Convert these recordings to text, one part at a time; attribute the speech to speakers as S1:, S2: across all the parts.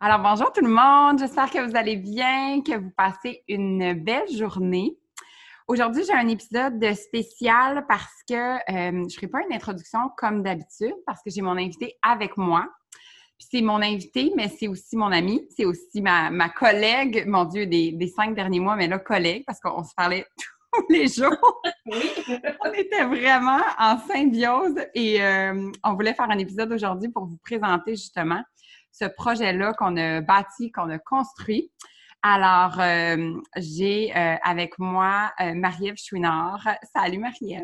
S1: Alors, bonjour tout le monde. J'espère que vous allez bien, que vous passez une belle journée. Aujourd'hui, j'ai un épisode spécial parce que euh, je ne ferai pas une introduction comme d'habitude parce que j'ai mon invité avec moi. Puis c'est mon invité, mais c'est aussi mon ami, c'est aussi ma, collègue, mon Dieu, des, cinq derniers mois, mais là, collègue, parce qu'on se parlait tous les jours. on était vraiment en symbiose et euh, on voulait faire un épisode aujourd'hui pour vous présenter justement ce projet-là qu'on a bâti, qu'on a construit. Alors, euh, j'ai euh, avec moi euh, Marie-Ève Chouinard. Salut Marie-Ève.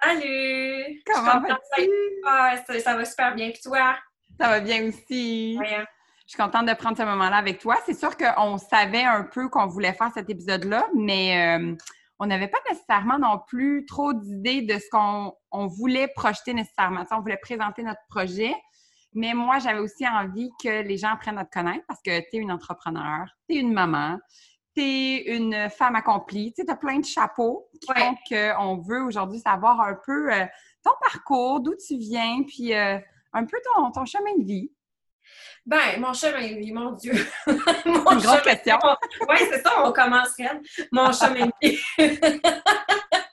S2: Salut!
S1: Comment vas-tu?
S2: Ah, ça, va super bien. Puis toi?
S1: Ça va bien aussi. Je suis contente de prendre ce moment-là avec toi. C'est sûr qu'on savait un peu qu'on voulait faire cet épisode-là, mais on n'avait pas nécessairement non plus trop d'idées de ce qu'on voulait projeter nécessairement. on voulait présenter notre projet, mais moi, j'avais aussi envie que les gens apprennent à te connaître parce que tu es une entrepreneur, tu es une maman, tu es une femme accomplie, tu as plein de chapeaux qui font qu'on veut aujourd'hui savoir un peu euh, ton parcours, d'où tu viens, puis euh, un peu ton, ton chemin de vie.
S2: Ben, mon chemin de vie, mon Dieu!
S1: mon une grosse question.
S2: Oui, c'est ça, on commencerait. Mon chemin de vie.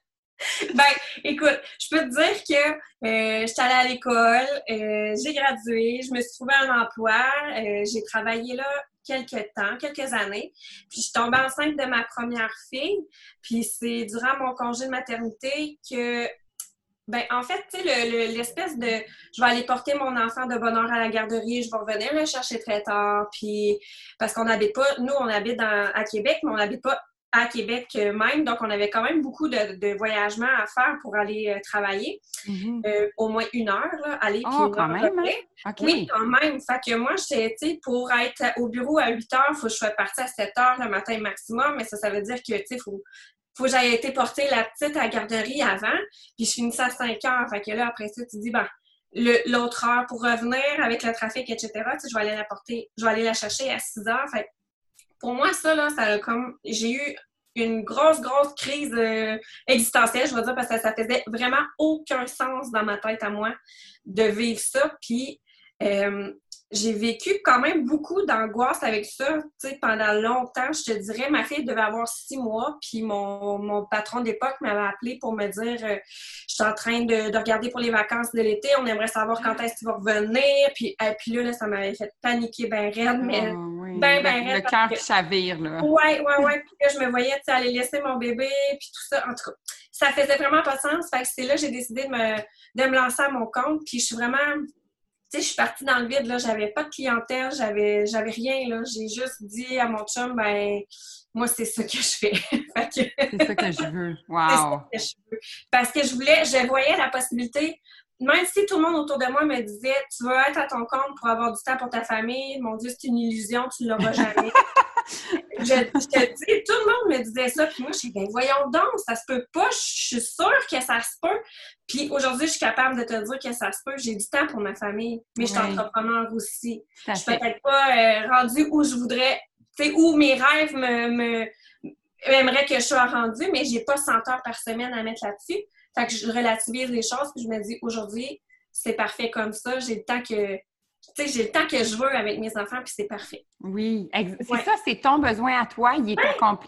S2: ben, écoute, je peux te dire que euh, je suis allée à l'école, euh, j'ai gradué, je me suis trouvé un emploi, euh, j'ai travaillé là quelques temps, quelques années, puis je suis tombée enceinte de ma première fille, puis c'est durant mon congé de maternité que ben, en fait, tu sais, l'espèce de je vais aller porter mon enfant de bonne heure à la garderie, je vais revenir le chercher très tard, puis parce qu'on n'habite pas, nous, on habite à Québec, mais on n'habite pas à Québec même. Donc, on avait quand même beaucoup de, de voyagements à faire pour aller euh, travailler. Mm-hmm. Euh, au moins une heure, là, aller puis
S1: oh, quand même,
S2: hein? Oui, quand même. Fait que moi, j'étais, pour être au bureau à 8 heures, il faut que je sois partie à 7 heures le matin maximum. Mais ça, ça veut dire que, tu sais, il faut, faut que j'aille été porter la petite à la garderie avant. Puis je finissais à 5 heures. Fait que là, après ça, tu dis, ben, l'autre heure pour revenir avec le trafic, etc. Tu sais, je vais aller la porter, je vais aller la chercher à 6 heures. Fait pour moi, ça, là, ça a comme. J'ai eu une grosse, grosse crise euh, existentielle, je veux dire, parce que ça faisait vraiment aucun sens dans ma tête à moi de vivre ça. Puis, euh, j'ai vécu quand même beaucoup d'angoisse avec ça, tu sais, pendant longtemps. Je te dirais, ma fille devait avoir six mois, puis mon, mon patron d'époque m'avait appelé pour me dire euh, Je suis en train de, regarder pour les vacances de l'été, on aimerait savoir quand est-ce qu'il va revenir. Puis, puis là, ça m'avait fait paniquer ben raide, mais
S1: oh, ben, ben raide. Le cœur qui chavire, là.
S2: Ouais, ouais, ouais. puis là, je me voyais, tu sais, aller laisser mon bébé, puis tout ça. En tout cas, ça faisait vraiment pas de sens. Fait que c'est là j'ai décidé de me, de me lancer à mon compte, puis je suis vraiment je suis partie dans le vide, là, j'avais pas de clientèle, j'avais, j'avais rien, là. J'ai juste dit à mon chum, ben, moi, c'est ça que je fais.
S1: c'est ça que je veux. Wow!
S2: Que je veux. Parce que je voulais, je voyais la possibilité, même si tout le monde autour de moi me disait, tu veux être à ton compte pour avoir du temps pour ta famille, mon Dieu, c'est une illusion, tu ne l'auras jamais. je, te dis, tout le monde me disait ça. Puis moi, je dis, ben voyons donc, ça se peut pas. Je suis sûre que ça se peut. Puis aujourd'hui, je suis capable de te dire que ça se peut. J'ai du temps pour ma famille, mais je suis entrepreneur aussi. Je suis peut-être pas euh, rendue où je voudrais, tu sais, où mes rêves me, me aimeraient que je sois rendue, mais j'ai pas 100 heures par semaine à mettre là-dessus. Fait que je relativise les choses, puis je me dis, aujourd'hui, c'est parfait comme ça. J'ai le temps que j'ai le temps que je veux avec mes enfants, puis c'est parfait.
S1: Oui, c'est ça, c'est ton besoin à toi. Il est,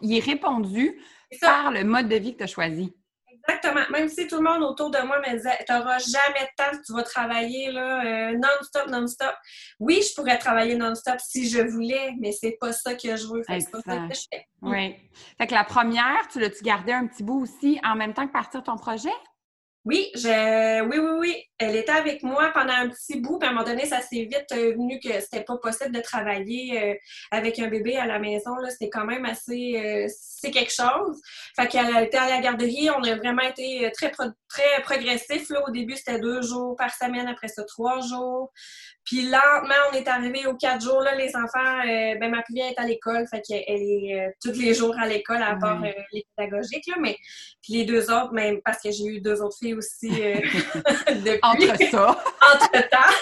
S1: il est répondu par le mode de vie que tu as choisi.
S2: Exactement. Même si tout le monde autour de moi me disait Tu n'auras jamais de temps, tu vas travailler là, euh, non-stop, non-stop. Oui, je pourrais travailler non-stop si je voulais, mais c'est pas ça que je veux. c'est pas ça que je fais.
S1: Oui. Fait que la première, tu l'as-tu gardé un petit bout aussi en même temps que partir ton projet?
S2: Oui, je, oui, oui, oui. Elle était avec moi pendant un petit bout, puis à un moment donné, ça s'est vite euh, venu que c'était pas possible de travailler euh, avec un bébé à la maison. C'était quand même assez, euh, c'est quelque chose. Fait qu'elle été à la garderie, on a vraiment été très, très progressif. Au début, c'était deux jours par semaine, après ça, trois jours. Puis lentement, on est arrivé aux quatre jours. Là, les enfants, ben ma plus est à l'école, fait qu'elle est tous les jours à l'école, à part les pédagogiques. Là, mais puis les deux autres, même parce que j'ai eu deux autres filles aussi depuis.
S1: Entre ça.
S2: Entre-temps.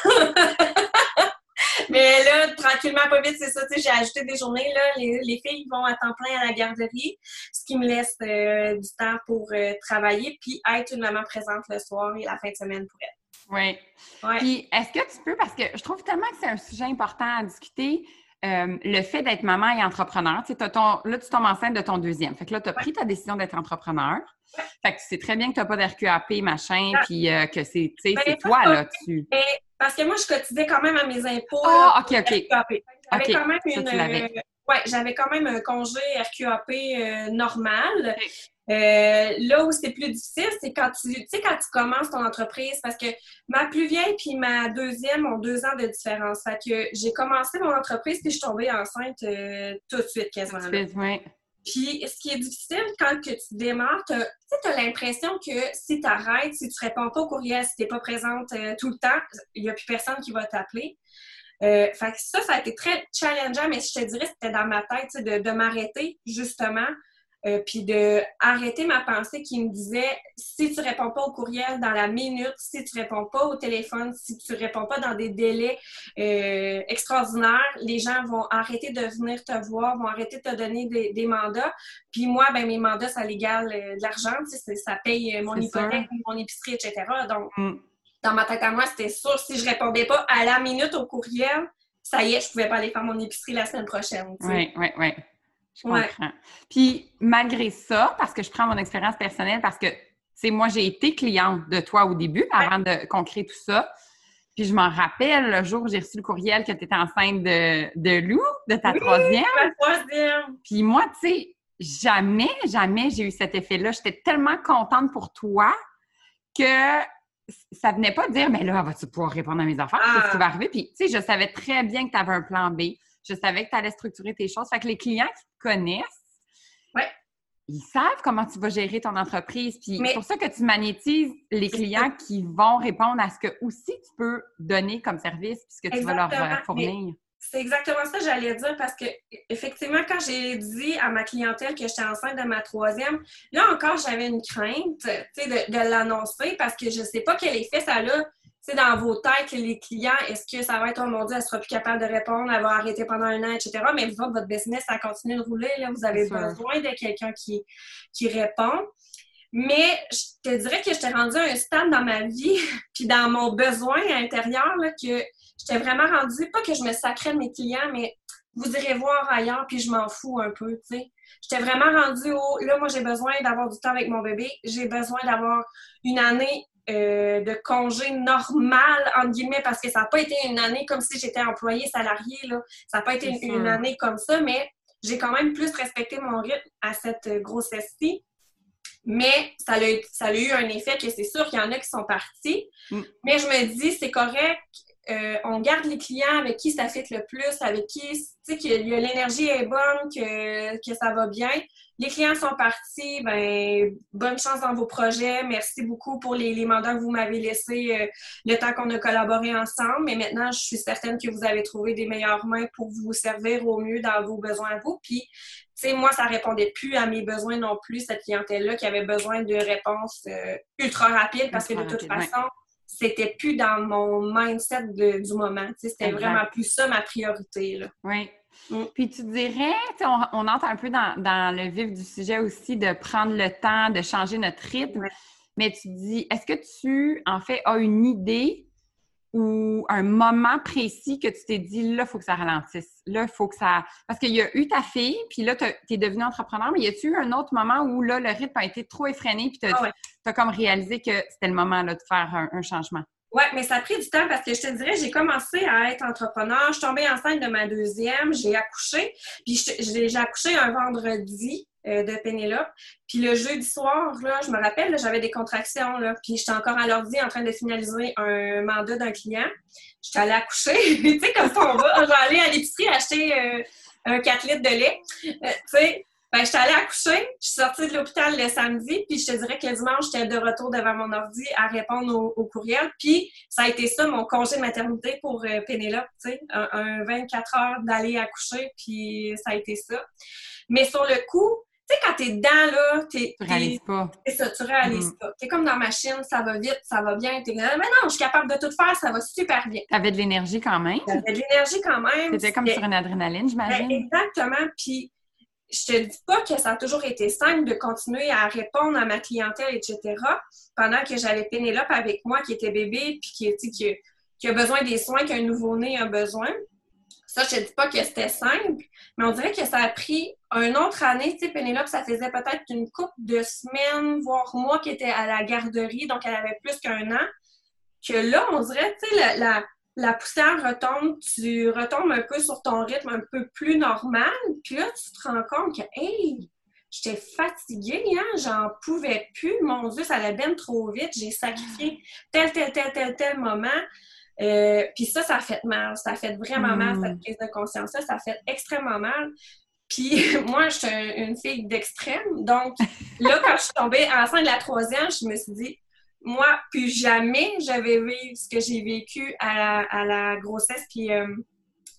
S2: Mais là, tranquillement, pas vite, c'est ça. J'ai ajouté des journées. Là, les, filles vont à temps plein à la garderie, ce qui me laisse euh, du temps pour euh, travailler, puis être une maman présente le soir et la fin de semaine pour elle.
S1: Oui. Ouais. Puis, est-ce que tu peux, parce que je trouve tellement que c'est un sujet important à discuter, euh, le fait d'être maman et entrepreneur. Tu sais, ton, là, tu tombes enceinte de ton deuxième. Fait que là, tu as pris ta décision d'être entrepreneur. Fait que c'est très bien que tu n'as pas d'RQAP, machin, puis euh, que c'est, ben, toi, là, tu...
S2: Parce que moi, je cotisais quand même à mes impôts.
S1: Ah, OK, OK.
S2: J'avais quand même une... Euh, ouais, j'avais quand même un congé RQAP euh, normal. Là où c'est plus difficile, c'est quand tu, sais, quand tu commences ton entreprise, parce que ma plus vieille puis ma deuxième ont deux ans de différence. Fait que j'ai commencé mon entreprise puis je suis tombée enceinte tout de suite quasiment. Tout de suite,
S1: oui.
S2: Puis, ce qui est difficile quand que tu démarres, tu as, l'impression que si tu arrêtes, si tu réponds pas au courriel, si tu n'es pas présente euh, tout le temps, il n'y a plus personne qui va t'appeler. Euh, fait que ça, ça a été très challengeant, mais je te dirais, c'était dans ma tête de, de m'arrêter, justement, euh, puis de arrêter ma pensée qui me disait si tu réponds pas au courriel dans la minute, si tu réponds pas au téléphone, si tu réponds pas dans des délais euh, extraordinaires, les gens vont arrêter de venir te voir, vont arrêter de te donner des, mandats. Puis moi, ben mes mandats, ça l'égale euh, de l'argent, ça paye mon hypothèque, mon épicerie, etc. Donc, mm. dans ma tête à moi, c'était sûr, si je répondais pas à la minute au courriel, ça y est, je pouvais pas aller faire mon épicerie la semaine prochaine.
S1: Oui, oui, oui. Je comprends. Puis malgré ça, parce que je prends mon expérience personnelle, parce que, c'est moi, j'ai été cliente de toi au début, avant de, crée tout ça. Puis je m'en rappelle le jour où j'ai reçu le courriel que tu étais enceinte de, de Lou, de ta troisième.
S2: troisième.
S1: Puis moi, tu sais, jamais, jamais j'ai eu cet effet-là. J'étais tellement contente pour toi que ça venait pas dire, mais là, vas-tu pouvoir répondre à mes affaires? Qu'est-ce qui va ah. arriver? Puis, tu sais, je savais très bien que tu avais un plan B je savais que tu allais structurer tes choses. Fait que les clients qui te connaissent, ils savent comment tu vas gérer ton entreprise. Puis c'est pour ça que tu magnétises les clients qui vont répondre à ce que aussi tu peux donner comme service puisque tu vas leur euh, fournir.
S2: C'est exactement ça que j'allais dire parce que effectivement, quand j'ai dit à ma clientèle que j'étais enceinte de ma troisième, là encore, j'avais une crainte de, de l'annoncer parce que je ne sais pas quel effet ça a c'est dans vos têtes, les clients, est-ce que ça va être, oh mon Dieu, elle sera plus capable de répondre, elle va arrêter pendant un an, etc. Mais vous, votre business, ça continue de rouler. Là, vous avez besoin de quelqu'un qui, qui répond. Mais je te dirais que j'étais rendue à un stade dans ma vie, puis dans mon besoin intérieur, là, que j'étais vraiment rendue, pas que je me sacrais de mes clients, mais vous irez voir ailleurs, puis je m'en fous un peu, tu sais. J'étais vraiment rendue au, là, moi, j'ai besoin d'avoir du temps avec mon bébé, j'ai besoin d'avoir une année euh, de congé normal, entre guillemets, parce que ça n'a pas été une année comme si j'étais employée salariée. Là. Ça n'a pas été une, année comme ça, mais j'ai quand même plus respecté mon rythme à cette grossesse-ci. Mais ça a, ça a eu un effet que c'est sûr qu'il y en a qui sont partis. Mm. Mais je me dis, c'est correct. Euh, on garde les clients avec qui ça fait le plus, avec qui, tu sais, que l'énergie est bonne, que, que ça va bien les clients sont partis, ben bonne chance dans vos projets. Merci beaucoup pour les, mandats que vous m'avez laissés euh, le temps qu'on a collaboré ensemble. Mais maintenant, je suis certaine que vous avez trouvé des meilleures mains pour vous servir au mieux dans vos besoins à vous. Puis, tu sais, moi, ça répondait plus à mes besoins non plus, cette clientèle-là qui avait besoin de réponses euh, ultra rapides parce que de toute façon, c'était plus dans mon mindset du moment. C'était vraiment plus ça ma priorité. Là.
S1: Oui. Mm. Puis tu dirais, on, on, entre un peu dans, le vif du sujet aussi de prendre le temps, de changer notre rythme. Mais tu dis, est-ce que tu, en fait, as une idée ou un moment précis que tu t'es dit, là, il faut que ça ralentisse. Là, il faut que ça... Parce qu'il y a eu ta fille, puis là, tu es devenu entrepreneur, mais y a-tu eu un autre moment où, là, le rythme a été trop effréné, puis tu as, ah comme réalisé que c'était le moment, là, de faire un, changement?
S2: Oui, mais ça a pris du temps parce que je te dirais, j'ai commencé à être entrepreneur. Je suis tombée enceinte de ma deuxième, j'ai accouché. Puis j'ai accouché un vendredi. Euh, de Pénélope. Puis le jeudi soir, là, je me rappelle, j'avais des contractions, là, puis j'étais encore à l'ordi en train de finaliser un mandat d'un client. J'étais allée accoucher. tu sais, comme ça, on va. J'allais à l'épicerie acheter euh, un 4 litres de lait. Euh, tu sais, ben, j'étais allée accoucher. Je suis sortie de l'hôpital le samedi, puis je te dirais que le dimanche, j'étais de retour devant mon ordi à répondre au, courriel. Puis ça a été ça, mon congé de maternité pour Pénélope, tu sais, un, un 24 heures d'aller accoucher, puis ça a été ça. Mais sur le coup, tu sais, quand t'es dedans, là, t'es.
S1: Tu réalises pas.
S2: C'est ça, tu réalises mm. pas. T'es comme dans la machine, ça va vite, ça va bien. T'es mais non, je suis capable de tout faire, ça va super bien.
S1: T'avais de l'énergie quand même.
S2: T'avais de l'énergie quand même.
S1: C'était comme sur une adrénaline, j'imagine.
S2: Ben, exactement. Puis, je te dis pas que ça a toujours été simple de continuer à répondre à ma clientèle, etc. Pendant que j'avais Pénélope avec moi, qui était bébé, puis qui, a besoin des soins qu'un nouveau-né a besoin. Ça, je te dis pas que c'était simple, mais on dirait que ça a pris une autre année. Tu sais, Pénélope, ça faisait peut-être une couple de semaines, voire mois qui était à la garderie, donc elle avait plus qu'un an. Que là, on dirait, tu sais, la, poussière retombe, tu retombes un peu sur ton rythme un peu plus normal, puis là, tu te rends compte que, hey, j'étais fatiguée, hein, j'en pouvais plus. Mon Dieu, ça allait bien trop vite. J'ai sacrifié tel, tel, tel, tel, tel moment. Euh, puis ça, ça fait mal. Ça fait vraiment mal, cette hmm. prise de conscience-là. Ça fait extrêmement mal. Puis moi, je suis une fille d'extrême. Donc, là, quand je suis tombée enceinte de la troisième, je me suis dit, moi, plus jamais j'avais vécu ce que j'ai vécu à la, grossesse, puis euh,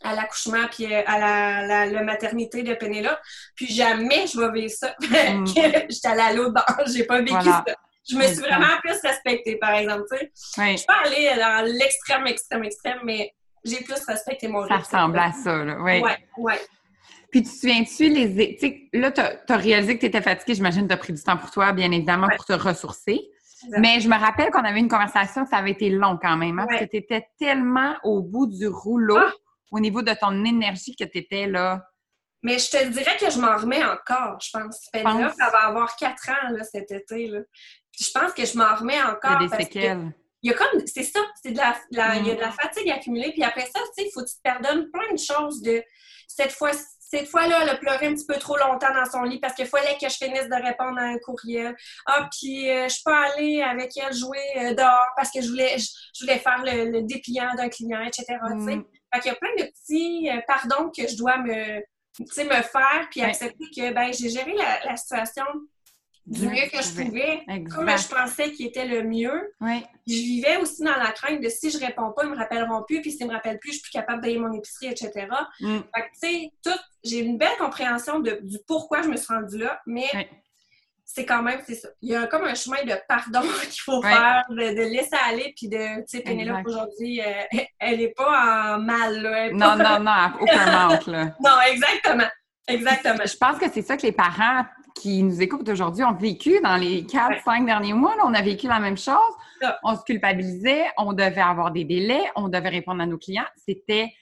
S2: à l'accouchement, puis euh, à la, maternité de Pénélope. Puis jamais je vais vivre ça. Hmm. J'étais allée à l'autre bord. J'ai pas vécu ça. Je me suis vraiment plus respectée, par exemple. Je suis pas allée dans l'extrême, extrême, extrême, mais j'ai plus respecté mon
S1: Ça ressemble à ça, là. Oui.
S2: Ouais, ouais.
S1: Puis tu te souviens-tu, les... sais, là, tu as, réalisé que tu étais fatiguée. J'imagine que tu as pris du temps pour toi, bien évidemment, pour te ressourcer. Mais je me rappelle qu'on avait une conversation, ça avait été long quand même, hein, parce que tu étais tellement au bout du rouleau ah! au niveau de ton énergie que tu étais là.
S2: Mais je te dirais que je m'en remets encore, je pense. Là, ça va avoir quatre ans là, cet été. Là je pense que je m'en remets encore.
S1: Il y a des séquelles.
S2: Il y a comme, c'est ça, c'est de la, il y a de la mm. fatigue accumulée. Puis après ça, tu sais, il faut que tu te pardonnes plein de choses de cette fois cette fois-là, elle a pleuré un petit peu trop longtemps dans son lit parce qu'il fallait que je finisse de répondre à un courriel. Ah, puis euh, je suis pas allée avec elle jouer euh, dehors parce que je voulais, je, voulais faire le, dépliant d'un client, etc. Mm. Fait qu'il y a plein de petits euh, pardons que je dois me, me faire puis accepter que ben, j'ai géré la situation du mieux que je pouvais, comme je pensais qu'il était le mieux.
S1: Je
S2: vivais aussi dans la crainte de si je réponds pas, ils me rappelleront plus, puis s'ils me rappellent plus, je suis plus capable payer mon épicerie, etc. Mm. Fait que, tu sais, tout, j'ai une belle compréhension de, du pourquoi je me suis rendue là, mais c'est quand même, c'est ça. Il y a comme un chemin de pardon qu'il faut faire, de, laisser aller, puis de, tu sais, Pénélope, aujourd'hui, euh, elle n'est pas en mal, là.
S1: Non, non, non, aucun manque, là.
S2: non, exactement. Exactement.
S1: Je pense que c'est ça que les parents qui nous écoutent aujourd'hui ont vécu dans les quatre, cinq derniers mois. on a vécu la même chose. On se culpabilisait, on devait avoir des délais, on devait répondre à nos clients. C'était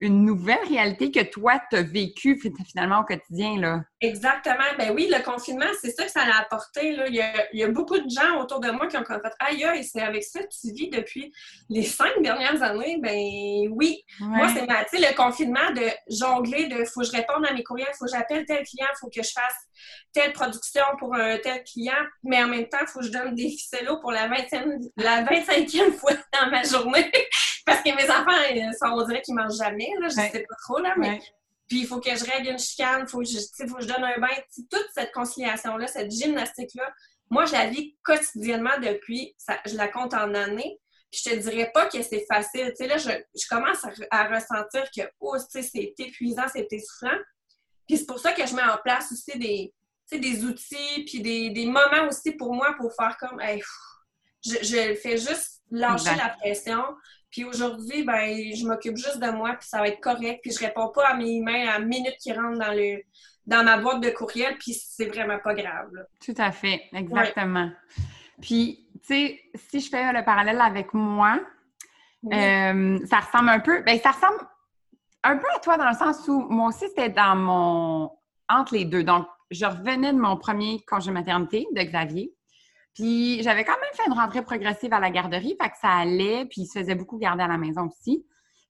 S1: une nouvelle réalité que toi, tu as vécue finalement au quotidien. Là?
S2: Exactement. Ben oui, le confinement, c'est ça que ça a apporté. Là. Il, y a, beaucoup de gens autour de moi qui ont fait Aïe, aïe, c'est avec ça que tu vis depuis les cinq dernières années? Ben oui. Moi, c'est le confinement de jongler, de faut que je réponde à mes courriels, faut que j'appelle tel client, faut que je fasse telle production pour un tel client, mais en même temps, il faut que je donne des ficellos pour la 25e, la 25e fois dans ma journée. Parce que mes enfants, ça, on dirait qu'ils mangent jamais, là, je sais pas trop, là, mais. Puis il faut que je règle une chicane, il faut, que je donne un bain. Toute cette conciliation-là, cette gymnastique-là, moi, je la vis quotidiennement depuis, ça, je la compte en années. Puis je te dirais pas que c'est facile. Tu sais, là, je, je commence à, ressentir que, oh, tu sais, c'est épuisant, c'est essoufflant. Puis c'est pour ça que je mets en place aussi des, des outils, puis des, des, moments aussi pour moi pour faire comme, hey, je, je fais juste lâcher la pression, puis aujourd'hui, ben, je m'occupe juste de moi, puis ça va être correct. Puis je réponds pas à mes emails à la minute qui rentrent dans le dans ma boîte de courriel, puis c'est vraiment pas grave.
S1: Tout à fait, exactement. Puis, tu sais, si je fais le parallèle avec moi, Euh, ça ressemble un peu, ben ça ressemble un peu à toi dans le sens où moi aussi c'était dans mon entre les deux. Donc, je revenais de mon premier congé maternité de Xavier. Puis j'avais quand même fait une rentrée progressive à la garderie, fait que ça allait, puis il se faisait beaucoup garder à la maison aussi.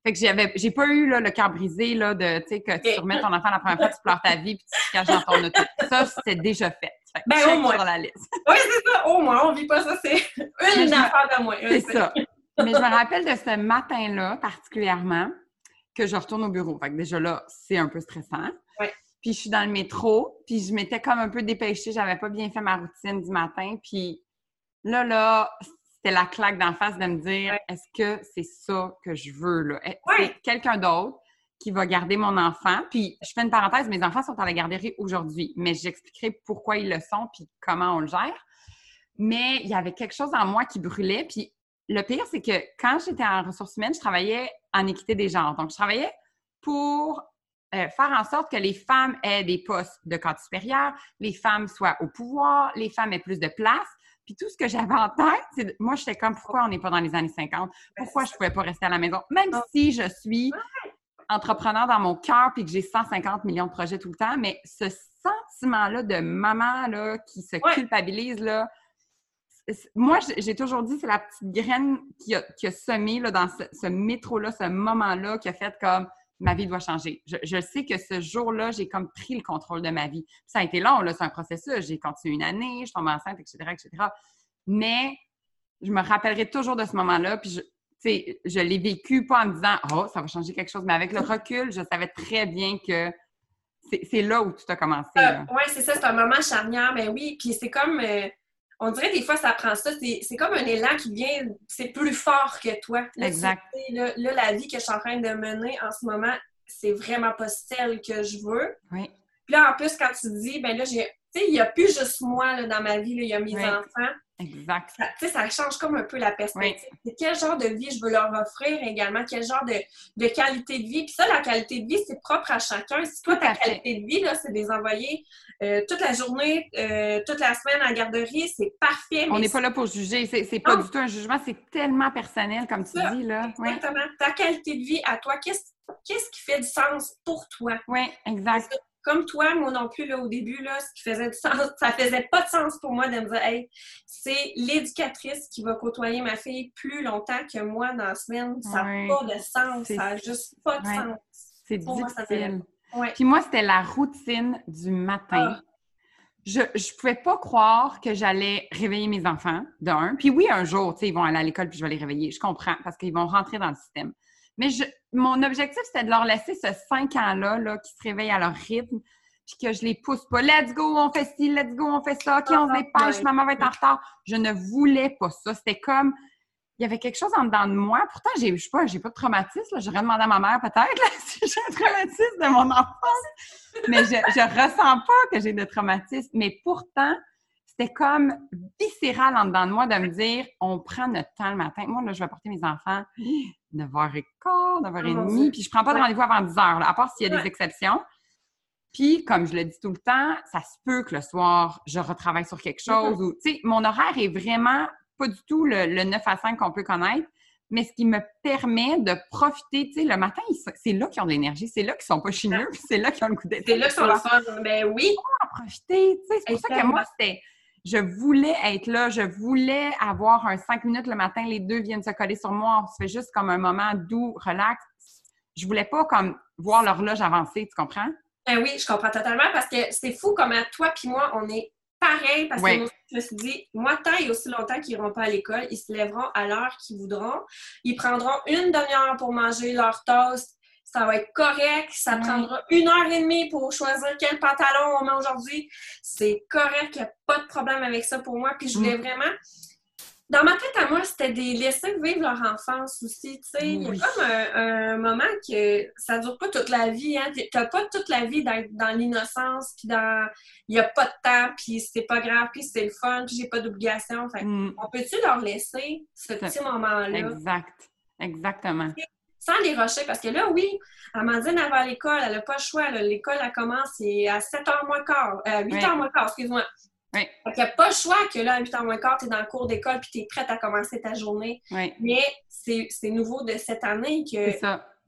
S1: Fait que j'avais, j'ai pas eu là, le cœur brisé là, de, tu sais, que tu remets ton enfant la première fois, tu pleures ta vie, puis tu te caches dans ton auto. Ça, c'était déjà fait. fait
S2: ben, au moins. Sur la liste. oui, c'est ça, au moins. On vit pas ça, c'est une affaire de moins.
S1: C'est ça. Mais je me rappelle de ce matin-là, particulièrement, que je retourne au bureau. Fait que déjà là, c'est un peu stressant.
S2: Oui.
S1: Puis je suis dans le métro, puis je m'étais comme un peu dépêchée, j'avais pas bien fait ma routine du matin, puis là, là, c'était la claque d'en face de me dire est-ce que c'est ça que je veux là? C'est quelqu'un d'autre qui va garder mon enfant. Puis je fais une parenthèse, mes enfants sont à la garderie aujourd'hui, mais j'expliquerai pourquoi ils le sont puis comment on le gère. Mais il y avait quelque chose en moi qui brûlait. Puis le pire, c'est que quand j'étais en ressources humaines, je travaillais en équité des genres. Donc, je travaillais pour euh, faire en sorte que les femmes aient des postes de cadre supérieur, les femmes soient au pouvoir, les femmes aient plus de place. Puis tout ce que j'avais en tête, c'est moi, j'étais comme pourquoi on n'est pas dans les années 50? Pourquoi je ne pouvais pas rester à la maison? Même ah. si je suis entrepreneur dans mon cœur puis que j'ai 150 millions de projets tout le temps, mais ce sentiment-là de maman là, qui se culpabilise, là, moi, j'ai toujours dit, c'est la petite graine qui a, qui a semé là, dans ce, ce métro-là, ce moment-là, qui a fait comme ma vie doit changer. Je, sais que ce jour-là, j'ai comme pris le contrôle de ma vie. Ça a été long, là, c'est un processus. J'ai continué une année, je tombe enceinte, etc., etc. Mais je me rappellerai toujours de ce moment-là, puis je, sais, je l'ai vécu pas en me disant « Oh, ça va changer quelque chose », mais avec le recul, je savais très bien que c'est là où tout a commencé.
S2: Euh, oui, c'est ça, c'est un moment charnière, mais oui, puis c'est comme... Euh, on dirait des fois, ça prend ça. C'est comme un élan qui vient, c'est plus fort que toi.
S1: exact.
S2: Là, la vie que je suis en train de mener en ce moment, c'est vraiment pas celle que je veux.
S1: Oui.
S2: Puis là, en plus, quand tu dis, ben là, j'ai. Il n'y a plus juste moi dans ma vie, il y a mes enfants.
S1: Exact.
S2: Tu sais, ça change comme un peu la perspective. Quel genre de vie je veux leur offrir également, quel genre de, qualité de vie. Puis ça, la qualité de vie, c'est propre à chacun. Si toi, ta qualité de vie, là, c'est des envoyer euh, toute la journée, euh, toute la semaine à la garderie, c'est parfait.
S1: On n'est pas là pour juger. C'est pas du tout un jugement, c'est tellement personnel, comme tu dis. là.
S2: Exactement. Ta qualité de vie à toi, qu'est-ce qui fait du sens pour toi?
S1: Oui, exact
S2: comme toi, moi non plus, là, au début, là, ce qui faisait du sens, ça faisait pas de sens pour moi de me dire, hey, c'est l'éducatrice qui va côtoyer ma fille plus longtemps que moi dans la semaine. Ça n'a pas de sens. Ça n'a juste pas de sens.
S1: C'est difficile. Puis moi, c'était la routine du matin. Ah. Je ne pouvais pas croire que j'allais réveiller mes enfants, d'un. Puis oui, un jour, tu sais, ils vont aller à l'école puis je vais les réveiller. Je comprends parce qu'ils vont rentrer dans le système. Mais je, mon objectif, c'était de leur laisser ce cinq ans-là, là, qui se réveillent à leur rythme, puis que je les pousse pas. Let's go, on fait ci, let's go, on fait ça, OK, on se ah, dépêche, maman va être en retard. Je ne voulais pas ça. C'était comme, il y avait quelque chose en dedans de moi. Pourtant, j'ai, je sais pas, j'ai pas de traumatisme. J'aurais demandé à ma mère peut-être si j'ai un traumatisme de mon enfance. Mais je, je ressens pas que j'ai de traumatisme. Mais pourtant, c'était comme viscéral en dedans de moi de me dire, on prend notre temps le matin. Moi, là, je vais porter mes enfants 9h15, 9h30, puis je prends pas de rendez-vous avant 10h, à part s'il y a des exceptions. Puis, comme je le dis tout le temps, ça se peut que le soir, je retravaille sur quelque mm-hmm. chose. ou Tu sais, mon horaire est vraiment pas du tout le, 9 à 5 qu'on peut connaître, mais ce qui me permet de profiter, tu sais, le matin, c'est là qu'ils ont de l'énergie, c'est là qu'ils sont pas chineux, puis c'est là qu'ils ont le coup d'être.
S2: C'est là qu'ils sont le ben oui.
S1: En profiter, tu sais, c'est pour ça que moi, c'était je voulais être là, je voulais avoir un cinq minutes le matin, les deux viennent se coller sur moi, on se fait juste comme un moment doux, relax. Je voulais pas comme voir l'horloge avancer, tu comprends?
S2: Ben oui, je comprends totalement parce que c'est fou comme toi puis moi, on est pareil parce que je me suis dit, moi, tant et aussi longtemps qu'ils n'iront pas à l'école, ils se lèveront à l'heure qu'ils voudront. Ils prendront une demi-heure pour manger leur toast, ça va être correct, ça prendra une heure et demie pour choisir quel pantalon on met aujourd'hui. C'est correct, il n'y a pas de problème avec ça pour moi. Puis je voulais mm. vraiment. Dans ma tête à moi, c'était des laisser vivre leur enfance aussi. Tu sais, il y a comme un, moment que ça dure pas toute la vie. Hein? Tu n'as pas toute la vie d'être dans l'innocence, puis dans il n'y a pas de temps, puis c'est pas grave, puis c'est le fun, puis j'ai pas d'obligation. Mm. On peut-tu leur laisser ce petit moment-là?
S1: Exact. Exactement
S2: sans les rocher. Parce que là, oui, Amandine, à l'école, elle n'a pas le choix. L'école, elle commence à 7h moins quart, 8h euh, moins quart, excuse-moi. Qu'il n'y a pas le choix que là, à 8 h moins quart, tu es dans le cours d'école puis tu es prête à commencer ta journée. Mais c'est nouveau de cette année que.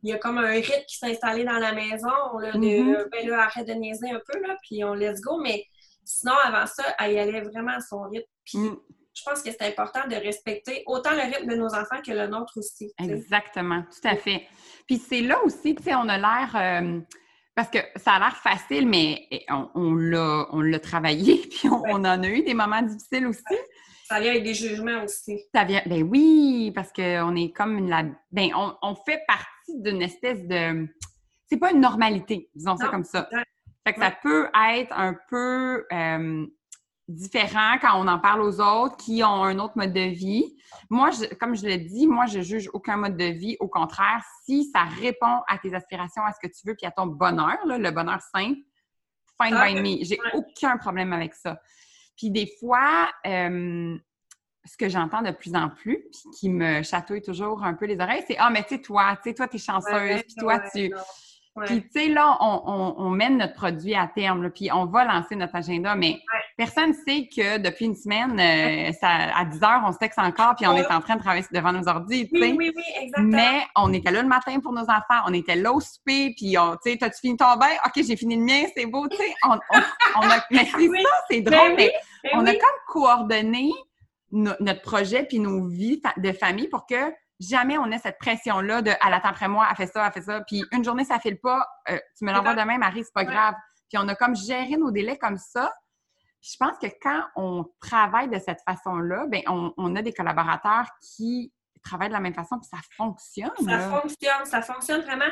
S2: Il y a comme un rythme qui s'est installé dans la maison. Là, de, ben là, arrête de niaiser un peu, là, puis on let's go. Mais sinon, avant ça, elle y allait vraiment à son rythme. Puis mm. Je pense que c'est important de respecter autant le rythme de nos enfants que le nôtre aussi.
S1: Exactement, tout à fait. Puis c'est là aussi, tu sais, on a l'air. Euh, parce que ça a l'air facile, mais on, on l'a travaillé, puis on, en a eu des moments difficiles aussi.
S2: Ça vient avec des jugements aussi.
S1: Ça vient, ben oui, parce qu'on est comme une... La, ben, on, fait partie d'une espèce de... C'est pas une normalité, disons ça comme ça. Fait que ça peut être un peu euh, différent quand on en parle aux autres qui ont un autre mode de vie. Moi, comme je l'ai dit, moi, je juge aucun mode de vie. Au contraire, si ça répond à tes aspirations, à ce que tu veux, puis à ton bonheur, le bonheur simple, fine by me. J'ai aucun problème avec ça. Puis des fois, euh, ce que j'entends de plus en plus, puis qui me chatouille toujours un peu les oreilles, c'est Ah, mais tu sais, toi, tu sais, toi, t'es chanceuse, puis toi, tu. Puis, tu sais, là, on, mène notre produit à terme, puis on va lancer notre agenda, mais personne ne sait que depuis une semaine, euh, ça, à 10 heures, on se texte encore, puis on est en train de travailler devant nos ordi, tu sais.
S2: Oui, oui, oui, exactement.
S1: Mais on était là le matin pour nos enfants, on était là au souper, puis tu sais, t'as-tu fini ton bain? OK, j'ai fini le mien, c'est beau, tu sais. On, a, mais c'est ça, c'est ben drôle, mais ben on a comme coordonné notre projet puis nos vies de famille pour que jamais on ait cette pression-là de elle attend après moi, elle fait ça, elle fait ça. Puis une journée, ça file pas, euh, tu me l'envoies demain, Marie, c'est pas grave. Puis on a comme géré nos délais comme ça. Je pense que quand on travaille de cette façon-là, ben on, a des collaborateurs qui travaillent de la même façon, puis ça fonctionne.
S2: Ça fonctionne, ça fonctionne vraiment.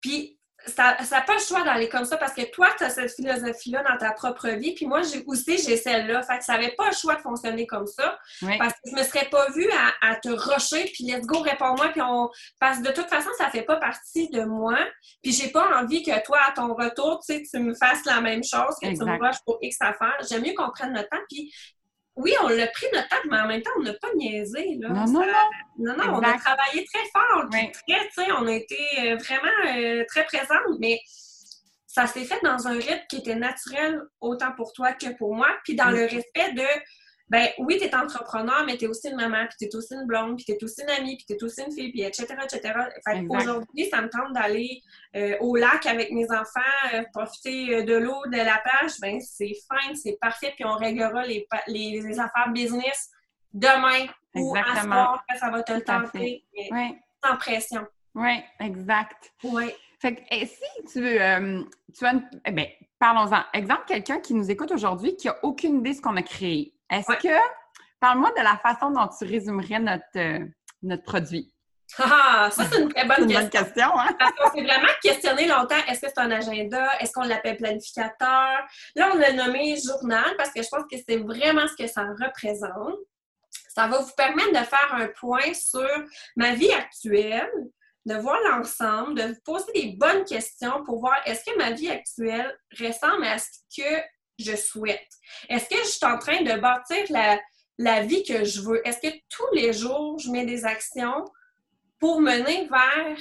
S2: Puis ça n'a pas le choix d'aller comme ça parce que toi, tu as cette philosophie-là dans ta propre vie, puis moi j'ai aussi, j'ai celle-là. Fait que ça n'avait pas le choix de fonctionner comme ça parce que je me serais pas vue à, te rusher, puis let's go, réponds-moi, puis on... Parce que de toute façon, ça fait pas partie de moi, puis j'ai pas envie que toi, à ton retour, tu sais, tu me fasses la même chose, que tu me rushes pour X affaires. J'aime mieux qu'on prenne notre temps, puis oui, on l'a pris notre temps, mais en même temps, on n'a pas niaisé. Là.
S1: Non, non,
S2: non. Non, on a travaillé très fort. Très, on a été euh, vraiment euh, très présente, mais ça s'est fait dans un rythme qui était naturel autant pour toi que pour moi, puis dans le respect de ben oui, tu es entrepreneur, mais tu es aussi une maman, puis tu es aussi une blonde, puis tu es aussi une amie, puis tu es aussi une fille, puis etc., etc. Fait aujourd'hui, ça me tente d'aller euh, au lac avec mes enfants, euh, profiter euh, de l'eau, de la plage, ben c'est fine, c'est parfait, puis on réglera les, les, affaires business demain ou à soir, ça va te le tenter, sans pression.
S1: Oui, exact.
S2: Oui.
S1: Fait que, et si tu, veux, tu as une, eh bien, parlons-en. Exemple, quelqu'un qui nous écoute aujourd'hui qui n'a aucune idée de ce qu'on a créé. Est-ce que, parle-moi de la façon dont tu résumerais notre, euh, notre produit?
S2: Ah, ça, c'est une très bonne
S1: question. Bonne question hein?
S2: Parce qu'on s'est vraiment questionné longtemps, est-ce que c'est un agenda? Est-ce qu'on l'appelle planificateur? Là, on l'a nommé journal parce que je pense que c'est vraiment ce que ça représente. Ça va vous permettre de faire un point sur ma vie actuelle, de voir l'ensemble, de vous poser des bonnes questions pour voir est-ce que ma vie actuelle ressemble à ce que je souhaite? Est-ce que je suis en train de bâtir la, vie que je veux? Est-ce que tous les jours, je mets des actions pour mener vers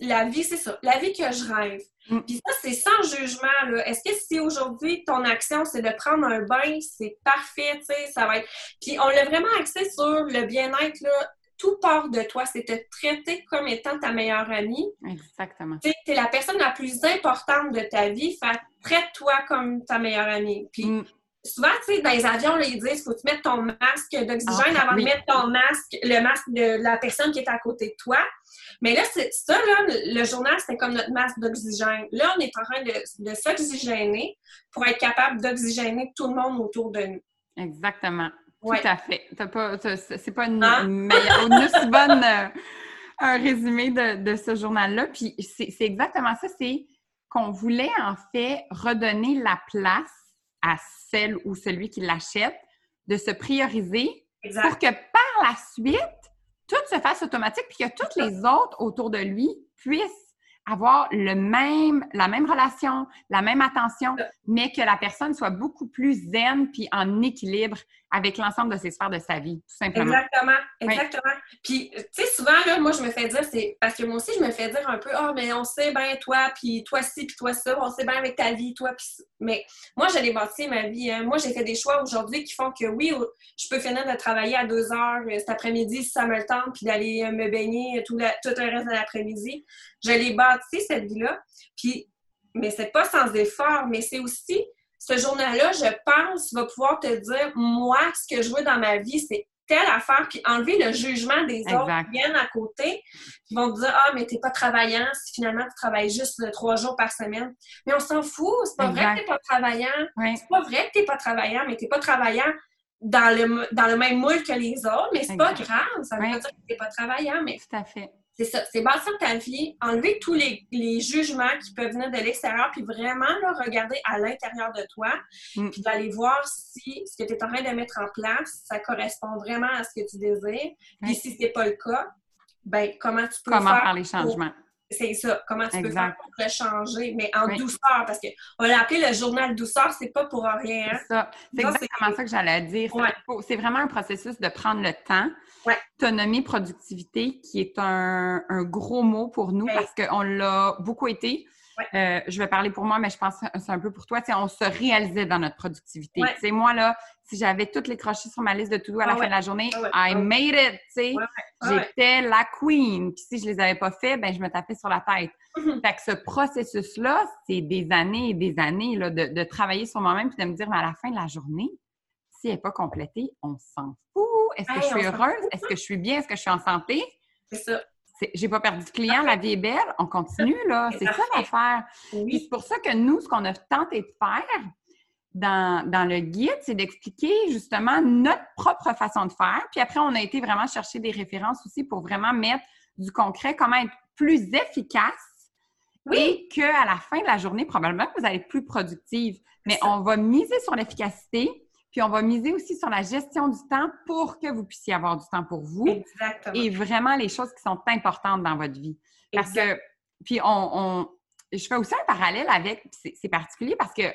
S2: la vie, c'est ça, la vie que je rêve? Mm. Puis ça, c'est sans jugement. Est-ce que si aujourd'hui, ton action, c'est de prendre un bain, c'est parfait, tu sais, ça va être... Puis on l'a vraiment axé sur le bien-être, là, tout part de toi. C'est te traiter comme étant ta meilleure amie.
S1: Exactement.
S2: Tu es la personne la plus importante de ta vie. Fait traite-toi comme ta meilleure amie. Puis mm. souvent, tu sais, dans les avions, ils disent faut que tu mettes ton masque d'oxygène ah, avant de mettre ton masque, le masque de la personne qui est à côté de toi. Mais là, c'est ça, là, le journal, c'était comme notre masque d'oxygène. Là, on est en train de, de s'oxygéner pour être capable d'oxygéner tout le monde autour de nous.
S1: Exactement. Tout à fait. c'est pas une, hein? meilleure, une aussi bonne euh, un résumé de, ce journal-là. Puis c'est, exactement ça. C'est qu'on voulait en fait redonner la place à celle ou celui qui l'achète de se prioriser pour que par la suite, tout se fasse automatique puis que toutes les autres autour de lui puissent avoir le même, la même relation, la même attention, mais que la personne soit beaucoup plus zen puis en équilibre avec l'ensemble de ses sphères de sa vie, tout simplement.
S2: Exactement, exactement. Puis, tu sais, souvent, là, moi, je me fais dire, c'est parce que moi aussi, je me fais dire un peu, oh, mais on sait bien toi, puis toi ci, puis toi ça, on sait bien avec ta vie, toi, puis Mais moi, j'ai bâti ma vie. Hein. Moi, j'ai fait des choix aujourd'hui qui font que oui, je peux finir de travailler à deux heures euh, cet après-midi si ça me le tente, puis d'aller euh, me baigner tout, tout le reste de l'après-midi. Je l'ai bâti, cette vie-là. Puis, mais c'est pas sans effort, mais c'est aussi ce journal-là, je pense, va pouvoir te dire, moi, ce que je veux dans ma vie, c'est telle affaire, puis enlever le jugement des autres qui viennent à côté, qui vont te dire Ah, mais t'es pas travaillant si finalement tu travailles juste trois jours par semaine. Mais on s'en fout, c'est pas vrai que t'es pas travaillant. C'est pas vrai que t'es pas travaillant, mais t'es pas travaillant dans le, dans le même moule que les autres, mais c'est pas grave. Ça veut pas dire que t'es pas travaillant, mais.
S1: Tout à fait.
S2: C'est ça, c'est bâtir ta vie, enlever tous les, jugements qui peuvent venir de l'extérieur, puis vraiment regarder à l'intérieur de toi, mm. puis d'aller voir si ce que tu es en train de mettre en place, ça correspond vraiment à ce que tu désires. Puis si c'est pas le cas, ben comment tu peux
S1: comment faire, les changements?
S2: C'est ça, comment tu peux faire pour le changer, mais en douceur, parce qu'on l'a appelé le journal douceur, c'est pas pour rien.
S1: Hein. C'est ça. C'est exactement ça que j'allais dire. C'est vraiment un processus de prendre le temps Autonomie, productivité, qui est un, gros mot pour nous parce qu'on l'a beaucoup été. Euh, je vais parler pour moi, mais je pense que c'est un peu pour toi. on se réalisait dans notre productivité. Moi, là, si j'avais toutes les crochets sur ma liste de tout à la fin de la journée, I made it. J'étais la queen. Puis si je les avais pas fait, ben, je me tapais sur la tête. Mm-hmm. Fait que ce processus-là, c'est des années et des années là, de, de, travailler sur moi-même puis de me dire, mais à la fin de la journée, n'est pas complétée, on s'en fout. Est-ce que je suis heureuse? Est-ce que je suis bien? Est-ce que je suis en santé?
S2: C'est ça.
S1: J'ai pas perdu de client, la vie est belle, on continue, là. C'est ça l'affaire. Oui. c'est pour ça que nous, ce qu'on a tenté de faire dans, dans le guide, c'est d'expliquer justement notre propre façon de faire. Puis après, on a été vraiment chercher des références aussi pour vraiment mettre du concret, comment être plus efficace oui. et qu'à la fin de la journée, probablement, vous allez être plus productive. Mais on va miser sur l'efficacité, puis on va miser aussi sur la gestion du temps pour que vous puissiez avoir du temps pour vous.
S2: Exactement.
S1: Et vraiment les choses qui sont importantes dans votre vie. Parce que, puis on, je fais aussi un parallèle avec, c'est particulier parce que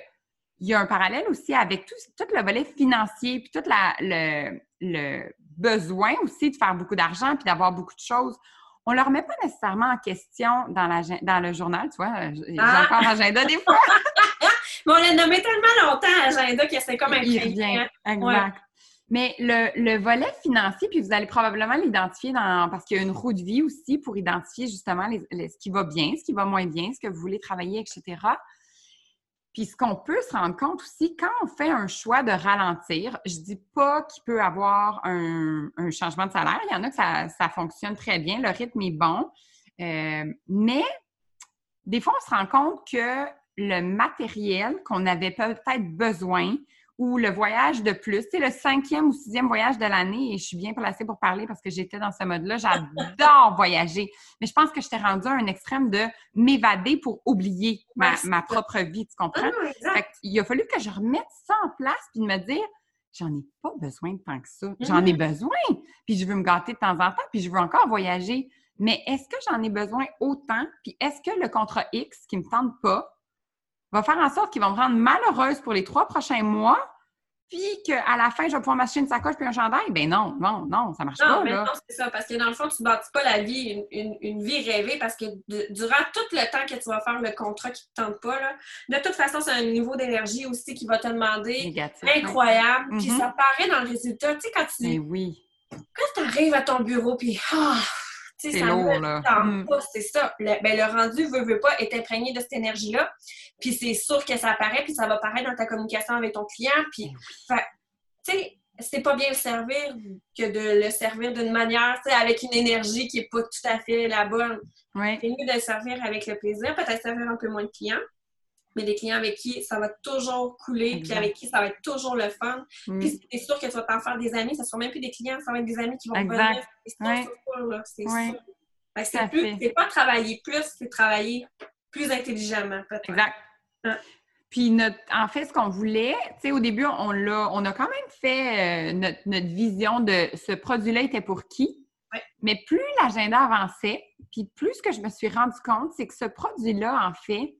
S1: il y a un parallèle aussi avec tout, tout le volet financier, puis tout la, le, le besoin aussi de faire beaucoup d'argent, puis d'avoir beaucoup de choses on ne le remet pas nécessairement en question dans, la, dans le journal, tu vois. J'ai ah! encore l'agenda des fois.
S2: Mais on l'a nommé tellement longtemps, agenda, que c'est comme un
S1: revient, exact. Mais le, volet financier, puis vous allez probablement l'identifier dans parce qu'il y a une roue de vie aussi pour identifier justement ce qui va bien, ce qui va moins bien, ce que vous voulez travailler, etc. Puis ce qu'on peut se rendre compte aussi, quand on fait un choix de ralentir, je dis pas qu'il peut avoir un, changement de salaire. Il y en a que ça, fonctionne très bien, le rythme est bon. Euh, mais des fois, on se rend compte que le matériel qu'on avait peut-être besoin ou le voyage de plus. C'est le cinquième ou sixième voyage de l'année et je suis bien placée pour parler parce que j'étais dans ce mode-là. J'adore voyager. Mais je pense que je t'ai rendu à un extrême de m'évader pour oublier ma, propre vie, tu comprends? Ah, il a fallu que je remette ça en place puis de me dire j'en ai pas besoin de tant que ça. J'en ai mm-hmm. besoin. Puis je veux me gâter de temps en temps, puis je veux encore voyager. Mais est-ce que j'en ai besoin autant? Puis est-ce que le contrat X qui me tente pas, va faire en sorte qu'ils vont me rendre malheureuse pour les trois prochains mois, puis qu'à la fin, je vais pouvoir m'acheter une sacoche puis un chandail. Ben non, non, non, ça marche pas.
S2: Mais non, c'est ça, parce que dans le fond, tu ne bâtis pas la vie, une, vie rêvée, parce que durant tout le temps que tu vas faire le contrat qui ne te tente pas, là, de toute façon, c'est un niveau d'énergie aussi qui va te demander incroyable. Puis mm-hmm. ça paraît dans le résultat. Tu sais, quand tu.
S1: Mais oui.
S2: Quand tu arrives à ton bureau, puis.
S1: C'est lourd, là.
S2: Mm. C'est ça. Le, ben, le rendu, veut, veut pas, est imprégné de cette énergie-là. Puis c'est sûr que ça apparaît, puis ça va apparaître dans ta communication avec ton client. Puis, ben tu sais, c'est pas bien le servir que de le servir d'une manière, tu sais, avec une énergie qui est pas tout à fait la bonne.
S1: Ouais.
S2: C'est mieux de le servir avec le plaisir, peut-être servir un peu moins de clients mais des clients avec qui ça va toujours couler, puis avec qui ça va être toujours le fun. Mm. Puis c'est sûr que tu vas t'en faire des amis, ça ne sera même plus des clients, ça va être des amis qui vont venir. C'est sûr, c'est plus, c'est pas travailler plus, c'est travailler plus intelligemment, peut-être.
S1: Exact. Puis notre, en fait, ce qu'on voulait, tu sais, au début, on l'a, on a quand même fait euh, notre, notre, vision de ce produit-là était pour qui. Mais plus l'agenda avançait, puis plus ce que je me suis rendu compte, c'est que ce produit-là, en fait,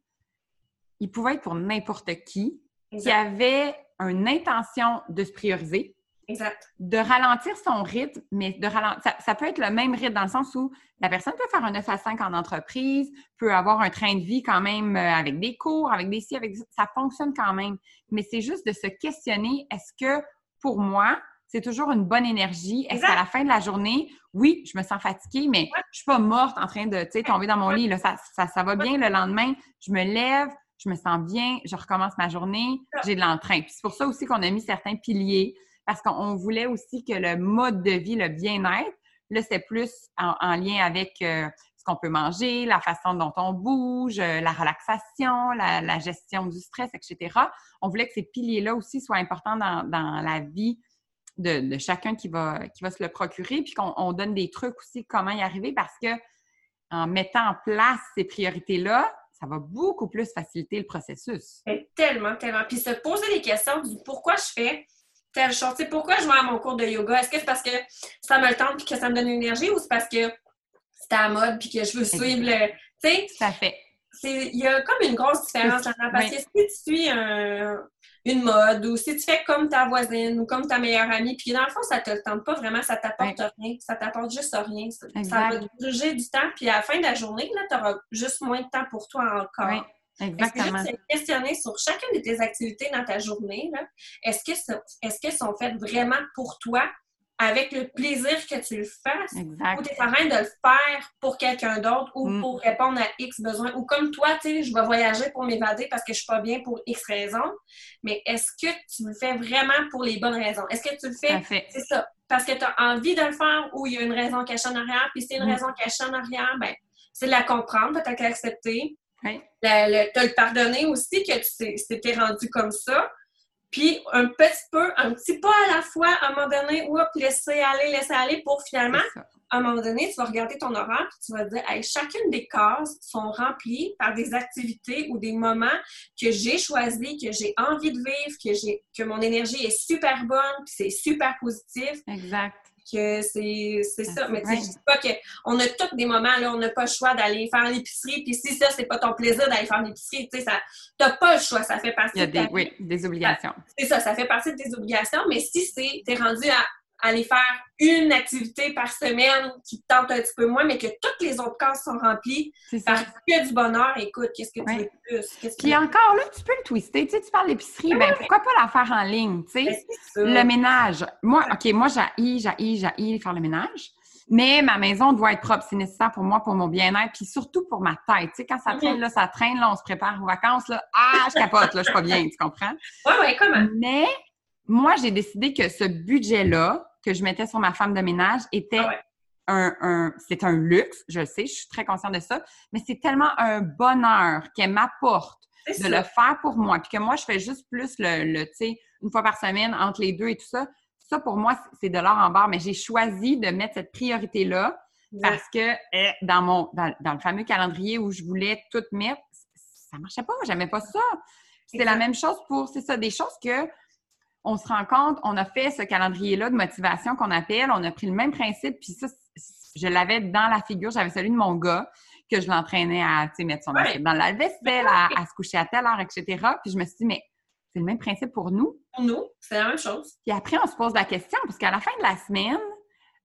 S1: il pouvait être pour n'importe qui qui avait une intention de se prioriser,
S2: Exact.
S1: De ralentir son rythme, mais de ralentir. Ça, peut être le même rythme dans le sens où la personne peut faire un 9 à 5 en entreprise, peut avoir un train de vie quand même euh, avec des cours, avec des si, avec ça fonctionne quand même. Mais c'est juste de se questionner est-ce que pour moi, c'est toujours une bonne énergie? Est-ce qu'à la fin de la journée, oui, je me sens fatiguée, mais je suis pas morte en train de tomber dans mon lit. Là, ça, ça, ça, va bien le lendemain. Je me lève, je me sens bien, je recommence ma journée, j'ai de l'entrain. Puis c'est pour ça aussi qu'on a mis certains piliers, parce qu'on voulait aussi que le mode de vie, le bien-être, là, c'est plus en, lien avec euh, ce qu'on peut manger, la façon dont on bouge, euh, la relaxation, la, gestion du stress, etc. On voulait que ces piliers-là aussi soient importants dans, dans la vie de, chacun qui va, qui va se le procurer, puis qu'on donne des trucs aussi comment y arriver parce que en mettant en place ces priorités-là, ça va beaucoup plus faciliter le processus.
S2: tellement, tellement. Puis se poser les questions du pourquoi je fais telle chose. sais, pourquoi je vais à mon cours de yoga? Est-ce que c'est parce que ça me le tente puis que ça me donne une énergie ou c'est parce que c'est à la mode puis que je veux suivre le. Tu sais?
S1: Ça fait.
S2: Il y a comme une grosse différence là-dedans parce que si tu suis un, une mode ou si tu fais comme ta voisine ou comme ta meilleure amie, puis dans le fond, ça te tente pas vraiment, ça t'apporte rien, ça t'apporte juste rien. Ça, va te du temps, puis à la fin de la journée, tu auras juste moins de temps pour toi encore.
S1: Exactement.
S2: Est-ce que questionner sur chacune de tes activités dans ta journée, est-ce qu'elles sont faites vraiment pour toi? Avec le plaisir que tu le fasses ou tu es en train de le faire pour quelqu'un d'autre ou mm. pour répondre à X besoins ou comme toi, tu sais, je vais voyager pour m'évader parce que je suis pas bien pour X raisons, mais est-ce que tu le fais vraiment pour les bonnes raisons? Est-ce que tu le fais, c'est ça, parce que tu as envie de le faire ou il y a une raison cachée en arrière, puis c'est une mm. raison cachée en arrière, ben c'est de la comprendre, peut-être l'accepter.
S1: Oui.
S2: te le pardonner aussi que tu t'es rendu comme ça. Puis un petit peu, un petit pas à la fois, à un moment donné, ou laisser aller, laisser aller pour finalement, à un moment donné, tu vas regarder ton horaire et tu vas te dire, hey, chacune des cases sont remplies par des activités ou des moments que j'ai choisis, que j'ai envie de vivre, que j'ai, que mon énergie est super bonne, puis c'est super positif.
S1: Exact
S2: que c'est ça. Mais tu sais, je dis pas qu'on a tous des moments, là, on n'a pas le choix d'aller faire l'épicerie, puis si ça, c'est pas ton plaisir d'aller faire l'épicerie, tu sais, t'as pas le choix, ça fait partie
S1: Il y a des, oui, des obligations.
S2: C'est ça, ça fait partie de tes obligations, mais si c'est, t'es rendu à aller faire une activité par semaine qui te tente un petit peu moins, mais que toutes les autres cases sont remplies parce que du bonheur, écoute, qu'est-ce que tu veux plus?
S1: Puis encore là, tu peux le twister. Tu sais, tu parles d'épicerie, ben, pourquoi pas la faire en ligne, tu sais? Ben, le ménage. Moi, OK, moi, j'ai, j'ai, j'ai faire le ménage. Mais ma maison doit être propre. C'est nécessaire pour moi, pour mon bien-être, puis surtout pour ma tête. Tu sais, quand ça mhm. traîne, là, ça traîne, là, on se prépare aux vacances, là. Ah, je capote, là, je suis pas bien, tu comprends?
S2: Oui, oui, comment?
S1: Mais moi, j'ai décidé que ce budget-là, que je mettais sur ma femme de ménage était ah un, un c'est un luxe, je le sais, je suis très consciente de ça, mais c'est tellement un bonheur qu'elle m'apporte de le faire pour moi, puis que moi, je fais juste plus le, le tu sais, une fois par semaine entre les deux et tout ça. Ça, pour moi, c'est de l'or en barre, mais j'ai choisi de mettre cette priorité-là parce que eh, dans mon dans, dans, le fameux calendrier où je voulais tout mettre, ça marchait pas, j'aimais pas ça. C'est la même chose pour, c'est ça, des choses que on se rend compte, on a fait ce calendrier-là de motivation qu'on appelle, on a pris le même principe, puis ça, je l'avais dans la figure, j'avais celui de mon gars, que je l'entraînais à mettre son ouais. dans la vaisselle, à, se coucher à telle heure, etc. Puis je me suis dit, mais c'est le même principe pour nous.
S2: Pour nous, c'est la même chose.
S1: Puis après, on se pose la question, parce qu'à la fin de la semaine,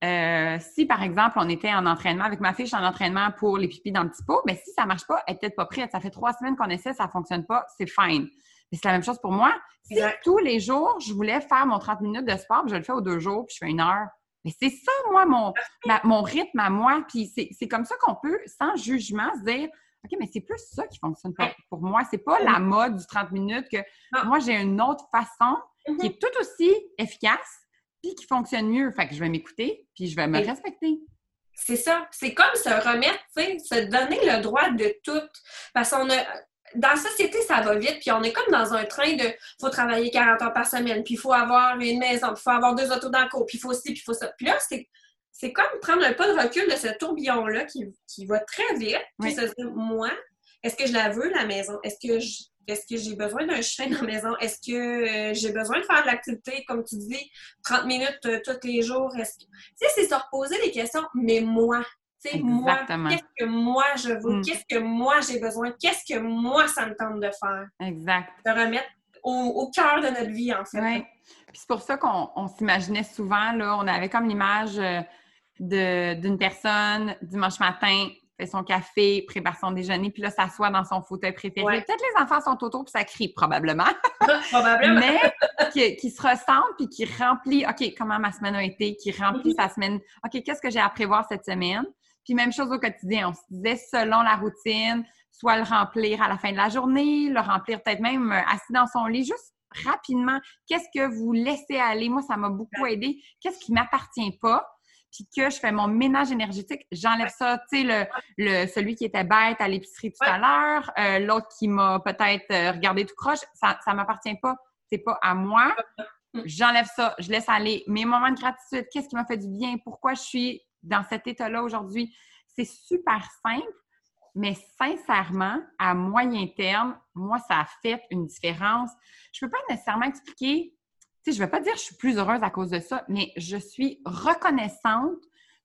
S1: euh, si par exemple on était en entraînement avec ma fiche en entraînement pour les pipis dans le petit pot, mais si ça marche pas, elle est peut-être pas prête. Ça fait trois semaines qu'on essaie, ça fonctionne pas, c'est fine c'est la même chose pour moi. Si tous les jours, je voulais faire mon 30 minutes de sport, puis je le fais aux deux jours, puis je fais une heure. Mais c'est ça, moi, mon, mon rythme à moi. Puis c'est comme ça qu'on peut, sans jugement, se dire OK, mais c'est plus ça qui fonctionne pour, pour moi. C'est pas la mode du 30 minutes que moi, j'ai une autre façon mm-hmm. qui est tout aussi efficace puis qui fonctionne mieux. Fait que je vais m'écouter puis je vais me respecter.
S2: C'est ça. C'est comme se remettre, se donner le droit de tout. Parce qu'on a, dans la société, ça va vite, puis on est comme dans un train de faut travailler 40 heures par semaine, puis il faut avoir une maison, puis il faut avoir deux autos dans le cours, puis il faut ci, puis il faut ça. Puis là, c'est, c'est comme prendre un pas de recul de ce tourbillon-là qui, qui va très vite, puis se dire, moi, est-ce que je la veux, la maison? Est-ce que est-ce que j'ai besoin d'un chien dans la maison? Est-ce que euh, j'ai besoin de faire de l'activité, comme tu dis, 30 minutes euh, tous les jours? Est-ce que... Tu sais, c'est se reposer les questions, mais moi, moi, qu'est-ce que moi je veux, mm. qu'est-ce que moi j'ai besoin, qu'est-ce que moi ça me tente de faire?
S1: Exact.
S2: De remettre au, cœur de notre vie, en fait.
S1: Oui. Puis c'est pour ça qu'on s'imaginait souvent, là, on avait comme l'image euh, d'une personne dimanche matin, fait son café, prépare son déjeuner, puis là, s'assoit dans son fauteuil préféré. Peut-être les enfants sont autour, puis ça crie probablement.
S2: probablement.
S1: Mais qui, se ressemble, puis qui remplit, OK, comment ma semaine a été, qui remplit mm-hmm. sa semaine. OK, qu'est-ce que j'ai à prévoir cette semaine? Puis même chose au quotidien, on se disait selon la routine, soit le remplir à la fin de la journée, le remplir peut-être même euh, assis dans son lit, juste rapidement. Qu'est-ce que vous laissez aller? Moi, ça m'a beaucoup aidé. Qu'est-ce qui m'appartient pas? puis que je fais mon ménage énergétique, j'enlève ça. Tu sais, le, celui qui était bête à l'épicerie tout à l'heure, euh, l'autre qui m'a peut-être euh, regardé tout croche, ça ne m'appartient pas. C'est pas à moi. J'enlève ça, je laisse aller. Mes moments de gratitude, qu'est-ce qui m'a fait du bien? Pourquoi je suis dans cet état-là aujourd'hui? C'est super simple, mais sincèrement, à moyen terme, moi, ça a fait une différence. Je ne peux pas nécessairement expliquer je ne vais pas dire que je suis plus heureuse à cause de ça, mais je suis reconnaissante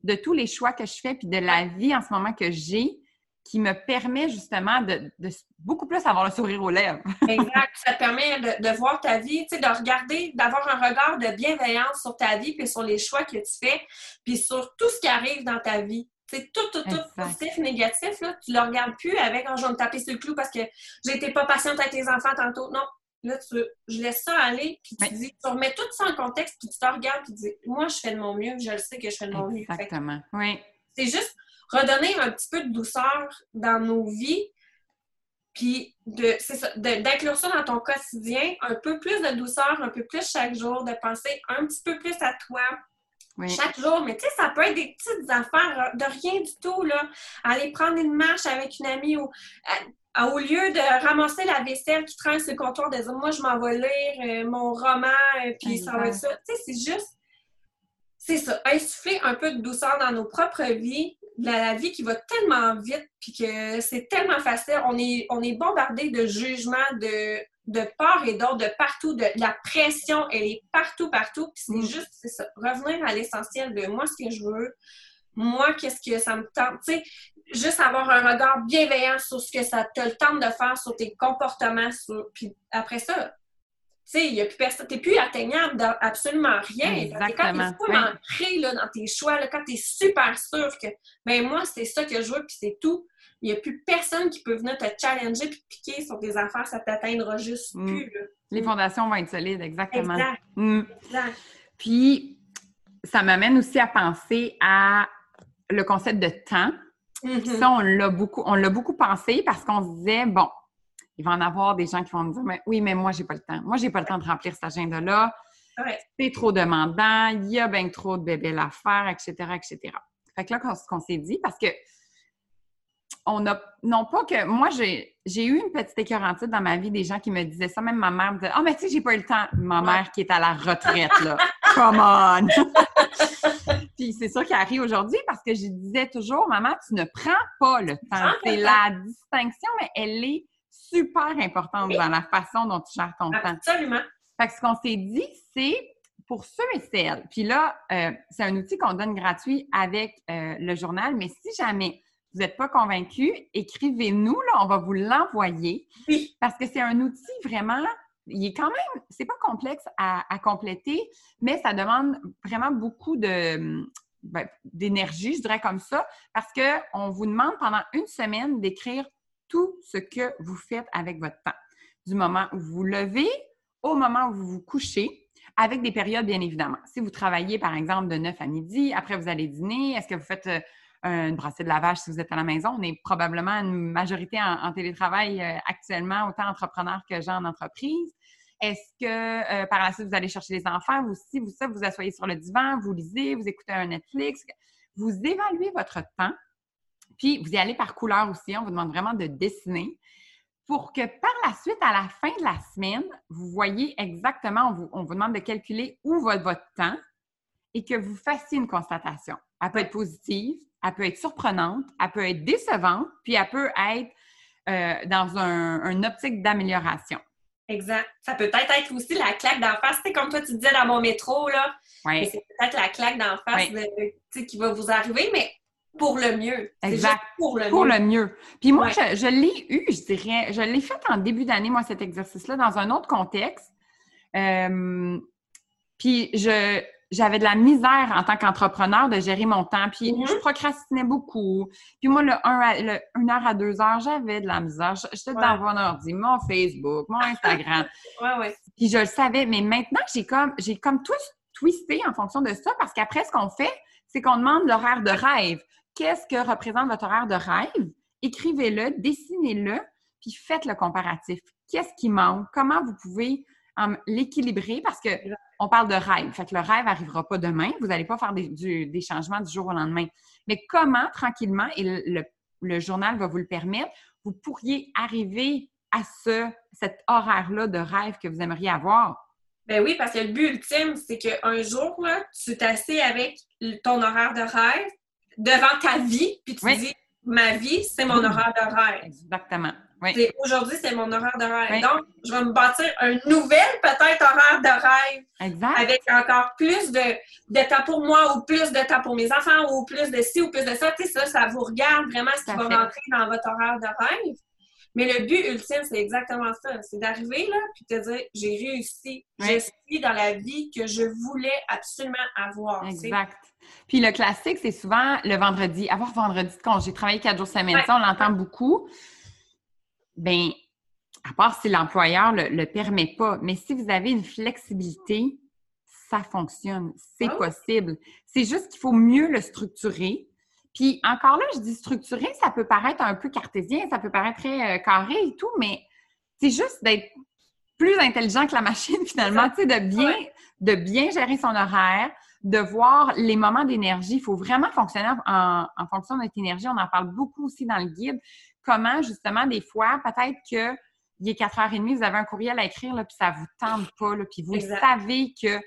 S1: de tous les choix que je fais puis de la vie en ce moment que j'ai qui me permet justement de, beaucoup plus avoir le sourire aux lèvres.
S2: exact. Ça te permet de, voir ta vie, de regarder, d'avoir un regard de bienveillance sur ta vie puis sur les choix que tu fais puis sur tout ce qui arrive dans ta vie. C'est tout, tout, tout, positif, négatif, là, tu le regardes plus avec oh, je vais me taper sur le clou parce que j'étais pas patiente avec tes enfants tantôt. Non, Là, tu, je laisse ça aller, puis tu dis, tu remets tout ça en contexte, puis tu te regardes, puis tu dis, moi, je fais de mon mieux, je le sais que je fais de mon mieux.
S1: Exactement, oui.
S2: C'est juste redonner un petit peu de douceur dans nos vies, puis d'inclure ça dans ton quotidien, un peu plus de douceur, un peu plus chaque jour, de penser un petit peu plus à toi, chaque jour. Mais tu sais, ça peut être des petites affaires de rien du tout, là. Aller prendre une marche avec une amie ou au lieu de ramasser la vaisselle qui traîne sur le comptoir, de dire moi je m'en vais lire euh, mon roman, euh, puis ça va être ça. Tu sais, c'est juste, c'est ça, insuffler un peu de douceur dans nos propres vies, la, vie qui va tellement vite, puis que c'est tellement facile. On est, on est bombardé de jugements, de, de part et d'autre, de partout, de, la pression, elle est partout, partout. Puis c'est mm. juste, c'est ça, revenir à l'essentiel de moi, ce que je veux, moi, qu'est-ce que ça me tente. Tu sais, juste avoir un regard bienveillant sur ce que ça te le tente de faire, sur tes comportements. Puis après ça, sais, il a plus personne. Tu n'es plus atteignable dans absolument rien.
S1: Exactement.
S2: Quand tu es ancré là, dans tes choix, là, quand tu es super sûr que, ben moi, c'est ça que je veux, puis c'est tout. Il n'y a plus personne qui peut venir te challenger puis piquer sur tes affaires, ça t'atteindra juste mm. plus.
S1: Les fondations vont être solides, exactement.
S2: Exact. Mm. exact.
S1: Puis, ça m'amène aussi à penser à le concept de temps. Mm-hmm. Ça, on l'a beaucoup, on l'a beaucoup pensé parce qu'on se disait, bon, il va en avoir des gens qui vont me dire, mais oui, mais moi, j'ai pas le temps. Moi, j'ai pas le temps de remplir cet agenda-là. C'est trop demandant, il y a bien trop de bébés à faire, etc., etc. Fait que là, ce qu'on s'est dit, parce que on a, non pas que, moi, j'ai, eu une petite écœurantite dans ma vie, des gens qui me disaient ça, même ma mère me disait, oh, mais tu sais, j'ai pas eu le temps. Ma mère qui est à la retraite, là. Come on! Puis c'est ça qui arrive aujourd'hui parce que je disais toujours, maman, tu ne prends pas le temps. C'est la distinction, mais elle est super importante dans la façon dont tu gères ton
S2: temps. Absolument.
S1: Fait que ce qu'on s'est dit, c'est pour ceux et celles. Puis là, euh, c'est un outil qu'on donne gratuit avec euh, le journal, mais si jamais vous n'êtes pas convaincu, écrivez-nous, là, on va vous l'envoyer.
S2: Oui.
S1: Parce que c'est un outil vraiment il est quand même, c'est pas complexe à, compléter, mais ça demande vraiment beaucoup de ben, d'énergie, je dirais comme ça, parce qu'on vous demande pendant une semaine d'écrire tout ce que vous faites avec votre temps. Du moment où vous levez au moment où vous vous couchez, avec des périodes, bien évidemment. Si vous travaillez, par exemple, de 9 à midi, après vous allez dîner, est-ce que vous faites euh, une brassée de lavage si vous êtes à la maison? On est probablement une majorité en, télétravail euh, actuellement, autant entrepreneurs que gens en entreprise. Est-ce que euh, par la suite, vous allez chercher les enfants, vous aussi, vous ça, vous asseyez sur le divan, vous lisez, vous écoutez un Netflix, vous évaluez votre temps, puis vous y allez par couleur aussi. On vous demande vraiment de dessiner pour que par la suite, à la fin de la semaine, vous voyez exactement, on vous, demande de calculer où va votre temps et que vous fassiez une constatation. Elle peut être positive, elle peut être surprenante, elle peut être décevante, puis elle peut être euh, dans un, une optique d'amélioration.
S2: Exact. Ça peut peut-être être aussi la claque d'en face. C'est comme toi, tu disais dans mon métro, là.
S1: Oui.
S2: C'est peut-être la claque d'en face qui va vous arriver, mais pour le mieux.
S1: Exact. Pour le pour mieux. le mieux. Puis moi, je, je l'ai eu, je dirais, je l'ai fait en début d'année, moi, cet exercice-là, dans un autre contexte. Euh, puis je, j'avais de la misère en tant qu'entrepreneur de gérer mon temps. Puis mm-hmm. je procrastinais beaucoup. Puis moi, le, un une heure à deux heures, j'avais de la misère. J'étais dans mon ordi, mon Facebook, mon Instagram.
S2: ouais, ouais.
S1: Puis je le savais. Mais maintenant, j'ai comme, j'ai comme tout twisté en fonction de ça parce qu'après, ce qu'on fait, c'est qu'on demande l'horaire de rêve. Qu'est-ce que représente votre horaire de rêve? Écrivez-le, dessinez-le, puis faites le comparatif. Qu'est-ce qui manque? Comment vous pouvez l'équilibrer? Parce que on parle de rêve. Fait que le rêve n'arrivera pas demain. Vous n'allez pas faire des, des, changements du jour au lendemain. Mais comment, tranquillement, et le, le, journal va vous le permettre, vous pourriez arriver à ce, cet horaire-là de rêve que vous aimeriez avoir?
S2: Ben oui, parce que le but ultime, c'est qu'un jour, là, tu t'assieds avec ton horaire de rêve devant ta vie, puis tu dis ma vie, c'est mon horaire de rêve.
S1: Exactement.
S2: Aujourd'hui, c'est mon horaire de rêve. Donc, je vais me bâtir un nouvel, peut-être, horaire de rêve.
S1: Exact.
S2: Avec encore plus de, de temps pour moi ou plus de temps pour mes enfants ou plus de ci ou plus de ça. Tu sais, ça, ça vous regarde vraiment ce qui va rentrer dans votre horaire de rêve. Mais le but ultime, c'est exactement ça. C'est d'arriver là, puis te dire, j'ai réussi. Je suis dans la vie que je voulais absolument avoir.
S1: Exact. Puis le classique, c'est souvent le vendredi. Avoir vendredi de congé. Travailler quatre jours semaine, ça, on l'entend beaucoup ben à part si l'employeur le, le permet pas, mais si vous avez une flexibilité, ça fonctionne, c'est ah possible. C'est juste qu'il faut mieux le structurer. Puis encore là, je dis structurer, ça peut paraître un peu cartésien, ça peut paraître très euh, carré et tout, mais c'est juste d'être plus intelligent que la machine finalement, tu sais, de bien, de bien gérer son horaire, de voir les moments d'énergie. Il faut vraiment fonctionner en, en, fonction de notre énergie. On en parle beaucoup aussi dans le guide comment, justement, des fois, peut-être que il est 4h30, vous avez un courriel à écrire, là, puis ça vous tente pas, là, puis vous savez que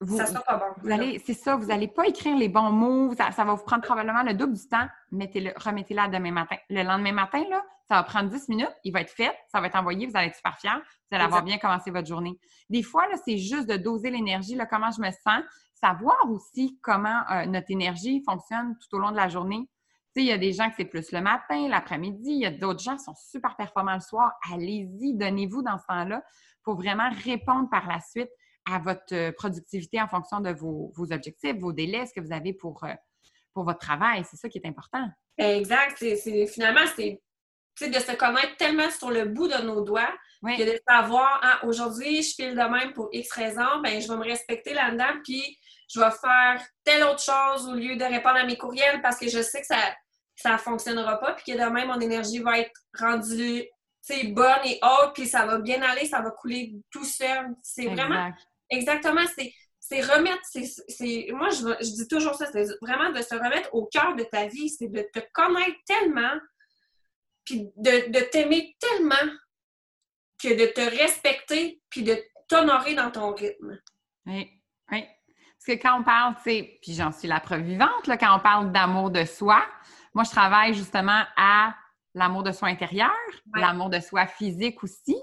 S2: vous, ça sera pas bon.
S1: Vous allez, c'est ça, vous n'allez pas écrire les bons mots, ça, va vous prendre probablement le double du temps. Mettez-le, remettez-le demain matin. Le lendemain matin, là, ça va prendre 10 minutes, il va être fait, ça va être envoyé, vous allez être super fiers, vous allez avoir bien commencé votre journée. Des fois, là, c'est juste de doser l'énergie, là, comment je me sens, savoir aussi comment euh, notre énergie fonctionne tout au long de la journée il y a des gens que c'est plus le matin, l'après-midi. Il y a d'autres gens qui sont super performants le soir. Allez-y, donnez-vous dans ce temps-là pour vraiment répondre par la suite à votre euh, productivité en fonction de vos, objectifs, vos délais, ce que vous avez pour, euh, pour votre travail. C'est ça qui est important.
S2: Exact. C'est, finalement, c'est de se connaître tellement sur le bout de nos doigts que de savoir, ah, aujourd'hui, je file de même pour X raisons, ben, je vais me respecter là-dedans, puis je vais faire telle autre chose au lieu de répondre à mes courriels parce que je sais que ça ça fonctionnera pas, puis que demain, mon énergie va être rendue bonne et haute, puis ça va bien aller, ça va couler tout seul. C'est vraiment... Exactement, c'est remettre, c'est, moi je, je, dis toujours ça, c'est vraiment de se remettre au cœur de ta vie, c'est de te connaître tellement, puis de, de t'aimer tellement que de te respecter, puis de t'honorer dans ton rythme.
S1: Oui, oui. Parce que quand on parle, tu sais, puis j'en suis la preuve vivante, là, quand on parle d'amour de soi, moi, je travaille justement à l'amour de soi intérieur, l'amour de soi physique aussi,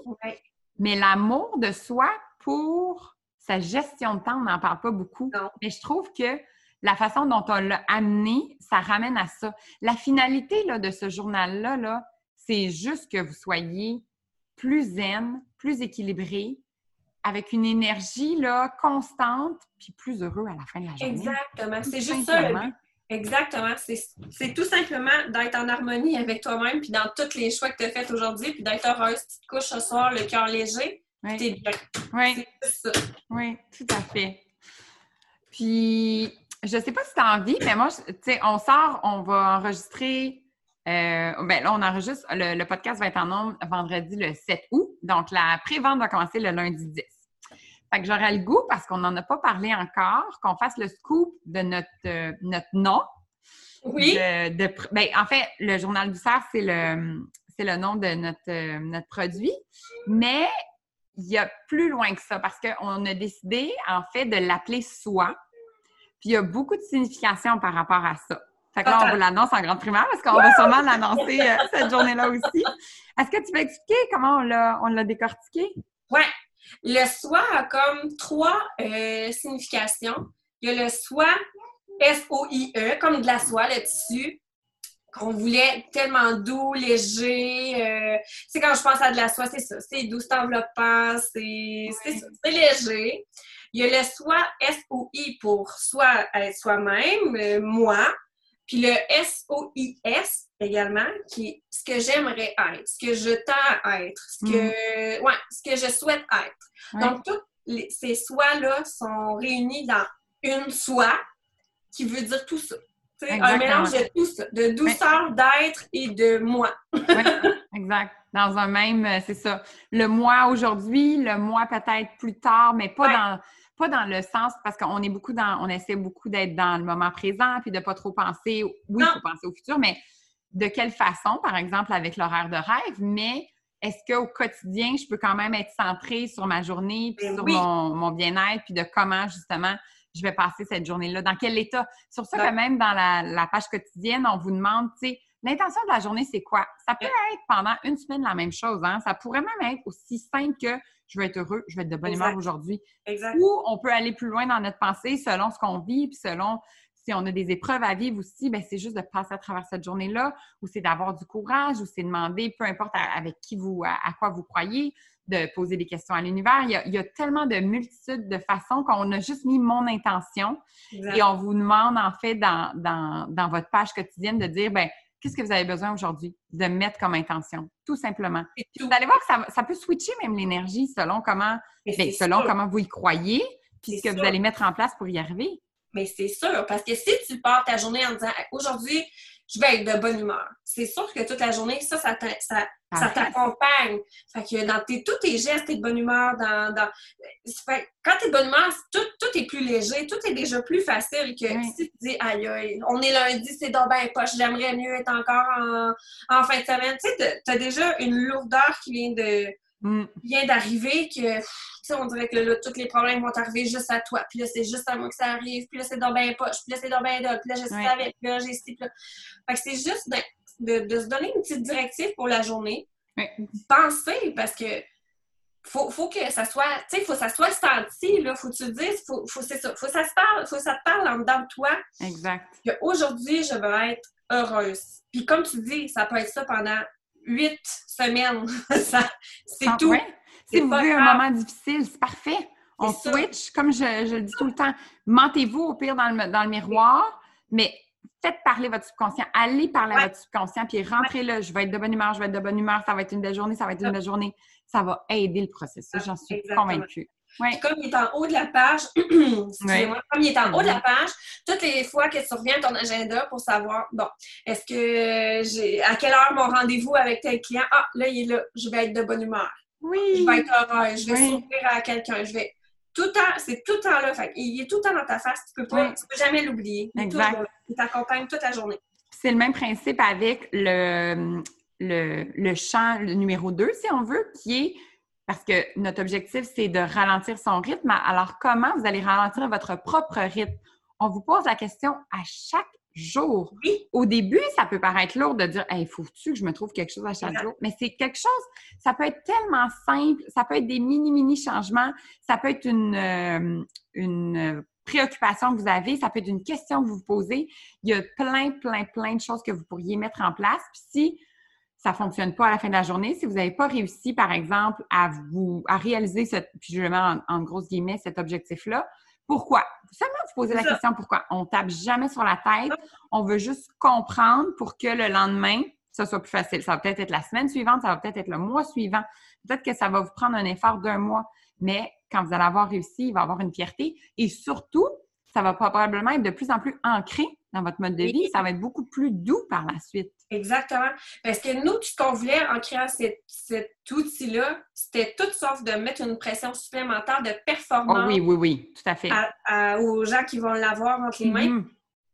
S1: mais l'amour de soi pour sa gestion de temps, on n'en parle pas beaucoup. Mais je trouve que la façon dont on l'a amené, ça ramène à ça. La finalité là, de ce journal-là, -là, c'est juste que vous soyez plus zen, plus équilibré, avec une énergie là, constante, puis plus heureux à la fin de la journée.
S2: Exactement. C'est juste ça le Exactement. C'est tout simplement d'être en harmonie avec toi-même, puis dans tous les choix que tu as faits aujourd'hui, puis d'être heureuse. Tu te couches ce soir, le cœur léger, t'es bien.
S1: Oui.
S2: C'est ça.
S1: Oui, tout à fait. Puis, je sais pas si tu as envie, mais moi, tu sais, on sort, on va enregistrer. Euh, ben là, on enregistre. Le, podcast va être en nombre vendredi le 7 août. Donc, la pré-vente va commencer le lundi 10. Fait que j'aurais le goût, parce qu'on n'en a pas parlé encore, qu'on fasse le scoop de notre, euh, notre nom.
S2: Oui.
S1: De, ben, en fait, le Journal du Cerf, c'est le, c'est le nom de notre, euh, notre produit. Mais il y a plus loin que ça, parce qu'on a décidé, en fait, de l'appeler Soi. Puis il y a beaucoup de signification par rapport à ça. Fait que là, on vous l'annonce en grande primaire parce qu'on va sûrement l'annoncer euh, cette journée-là aussi. Est-ce que tu peux expliquer comment on l'a, on l'a décortiqué?
S2: Oui. Le soi a comme trois euh, significations. Il y a le soi S-O-I-E, comme de la soie, le tissu qu'on voulait tellement doux, léger. Euh, c'est quand je pense à de la soie, c'est ça. C'est doux, c'est enveloppant, c'est c'est léger. Il y a le soi S-O-I pour soi, être soi-même, euh, moi. Puis le S-O-I-S également, qui est ce que j'aimerais être, ce que je tends à être, ce que, mm. ouais, ce que je souhaite être. Donc, tous ces soi-là sont réunis dans une soi qui veut dire tout ça. un mélange de tout ça, de douceur, d'être et de moi.
S1: exact. Dans un même, euh, c'est ça. Le moi aujourd'hui, le moi peut-être plus tard, mais pas dans pas dans le sens parce qu'on est beaucoup dans, on essaie beaucoup d'être dans le moment présent puis de pas trop penser, oui, il faut penser au futur, mais de quelle façon, par exemple, avec l'horaire de rêve, mais est-ce qu'au quotidien, je peux quand même être centrée sur ma journée, puis ben sur mon, bien-être, puis de comment justement je vais passer cette journée-là, dans quel état? Sur ça que même dans la, page quotidienne, on vous demande, tu sais, l'intention de la journée, c'est quoi? Ça peut être pendant une semaine la même chose. Hein? Ça pourrait même être aussi simple que je vais être heureux, je vais être de bonne humeur aujourd'hui. Ou on peut aller plus loin dans notre pensée selon ce qu'on vit, puis selon si on a des épreuves à vivre aussi, ben c'est juste de passer à travers cette journée-là, ou c'est d'avoir du courage, ou c'est demander, peu importe avec qui vous, à, quoi vous croyez, de poser des questions à l'univers. Il, y a tellement de multitudes de façons qu'on a juste mis mon intention et on vous demande en fait dans, dans, dans votre page quotidienne de dire, ben qu'est-ce que vous avez besoin aujourd'hui de mettre comme intention, tout simplement? vous allez voir que ça, ça peut switcher même l'énergie selon comment, ben, selon comment vous y croyez, puis ce que vous allez mettre en place pour y arriver.
S2: Mais c'est sûr, parce que si tu pars ta journée en disant aujourd'hui, je vais être de bonne humeur, c'est sûr que toute la journée, ça, ça, ça, t'accompagne. Fait que dans tes, tous tes gestes, t'es de bonne humeur. Dans, dans... Fait, quand t'es de bonne humeur, tout, tout, est plus léger, tout est déjà plus facile que si tu dis aïe aïe, on est lundi, c'est donc ben poche, j'aimerais mieux être encore en, en fin de semaine. Tu sais, t'as déjà une lourdeur qui vient de Mm. vient d'arriver que, tu on dirait que là, tous les problèmes vont arriver juste à toi. Puis là, c'est juste à moi que ça arrive. Puis là, c'est dans ben poche. Puis là, c'est dans ben Puis là, je suis avec. Puis là, j'ai ci. Puis là. Fait que c'est juste de, de, se donner une petite directive pour la journée. Penser, parce que faut, faut que ça soit, tu sais, faut que ça soit senti, là. Faut que tu te dises, faut, faut, ça, faut que ça se parle, faut que ça te parle en dedans de toi.
S1: Exact.
S2: Aujourd'hui, je veux être heureuse. Puis comme tu dis, ça peut être ça pendant huit semaines. c'est tout.
S1: Si vous vivez un moment difficile, c'est parfait. On switch, comme je, le dis tout le temps. Mentez-vous au pire dans le, dans le miroir, mais faites parler votre subconscient. Allez parler à votre subconscient, puis rentrez là. Je vais être de bonne humeur, je vais être de bonne humeur, ça va être une belle journée, ça va être une belle journée. Ça va aider le processus, j'en suis convaincue.
S2: Comme il est en haut de la page, excusez-moi, comme il est en haut de la page, toutes les fois que tu reviens à ton agenda pour savoir, bon, est-ce que j'ai, à quelle heure mon rendez-vous avec tel client? Ah, là, il est là, je vais être de bonne humeur.
S1: Oui.
S2: Je vais être heureuse, je vais sourire à quelqu'un, je vais. Tout le temps, c'est tout le temps là. Fait, il est tout le temps dans ta face, tu peux pas, tu peux jamais l'oublier.
S1: Exact.
S2: Il t'accompagne toute la journée.
S1: C'est le même principe avec le, le, le champ le numéro 2, si on veut, qui est parce que notre objectif, c'est de ralentir son rythme. Alors, comment vous allez ralentir votre propre rythme? On vous pose la question à chaque jour. Au début, ça peut paraître lourd de dire Hey, faut-tu que je me trouve quelque chose à chaque jour? Mais c'est quelque chose, ça peut être tellement simple, ça peut être des mini-mini changements, ça peut être une, euh, une préoccupation que vous avez, ça peut être une question que vous vous posez. Il y a plein, plein, plein de choses que vous pourriez mettre en place. Puis si ça fonctionne pas à la fin de la journée, si vous n'avez pas réussi, par exemple, à vous à réaliser cette, puis je le mets en, en grosses guillemets, cet objectif-là, pourquoi? Seulement vous poser la question pourquoi? On tape jamais sur la tête. On veut juste comprendre pour que le lendemain, ça soit plus facile. Ça va peut-être être la semaine suivante, ça va peut-être être le mois suivant. Peut-être que ça va vous prendre un effort d'un mois. Mais quand vous allez avoir réussi, il va y avoir une fierté. Et surtout, ça va probablement être de plus en plus ancré dans votre mode de vie. Ça va être beaucoup plus doux par la suite.
S2: Exactement. Parce que nous, ce qu'on voulait en créant cet, outil-là, c'était tout sauf de mettre une pression supplémentaire de performance.
S1: Oh oui, oui, oui, tout à fait.
S2: aux gens qui vont l'avoir entre les mains. Mm-hmm.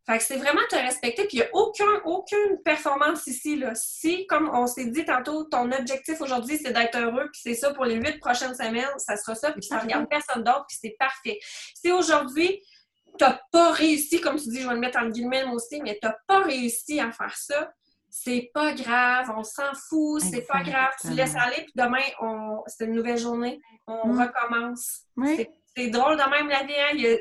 S2: Fait que c'est vraiment te respecter, puis il n'y a aucun, aucune performance ici. Là. Si, comme on s'est dit tantôt, ton objectif aujourd'hui, c'est d'être heureux, puis c'est ça pour les huit prochaines semaines, ça sera ça, puis ça ne regarde personne d'autre, puis c'est parfait. Si aujourd'hui, tu n'as pas réussi, comme tu dis, je vais le mettre en guillemets aussi, mais tu n'as pas réussi à faire ça, c'est pas grave, on s'en fout, c'est pas grave, tu laisses aller, puis demain, on... c'est une nouvelle journée, on mm. recommence. C'est drôle de même la vie, hein?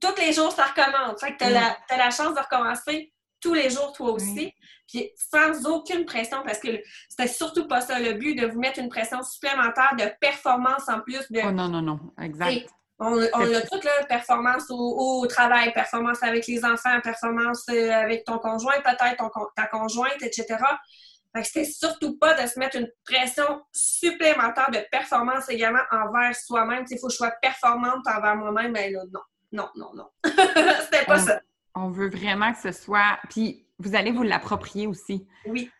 S2: tous les jours, ça recommence. Fait que tu as,
S1: Mm.
S2: la, la chance de recommencer tous les jours, toi aussi. Puis sans aucune pression, parce que c'était surtout pas ça le but, de vous mettre une pression supplémentaire de performance en plus. De,
S1: Oh non, non, non. Exact.
S2: On, on a toutes là, performance au, au travail, performance avec les enfants, performance euh, avec ton conjoint, peut-être ton ta conjointe, etc. Fait que c'était surtout pas de se mettre une pression supplémentaire de performance également envers soi-même. Il faut que je sois performante envers moi-même, mais là, non, non, non, non. c'était pas
S1: On-
S2: ça.
S1: On veut vraiment que ce soit. Puis vous allez vous l'approprier aussi.
S2: Oui.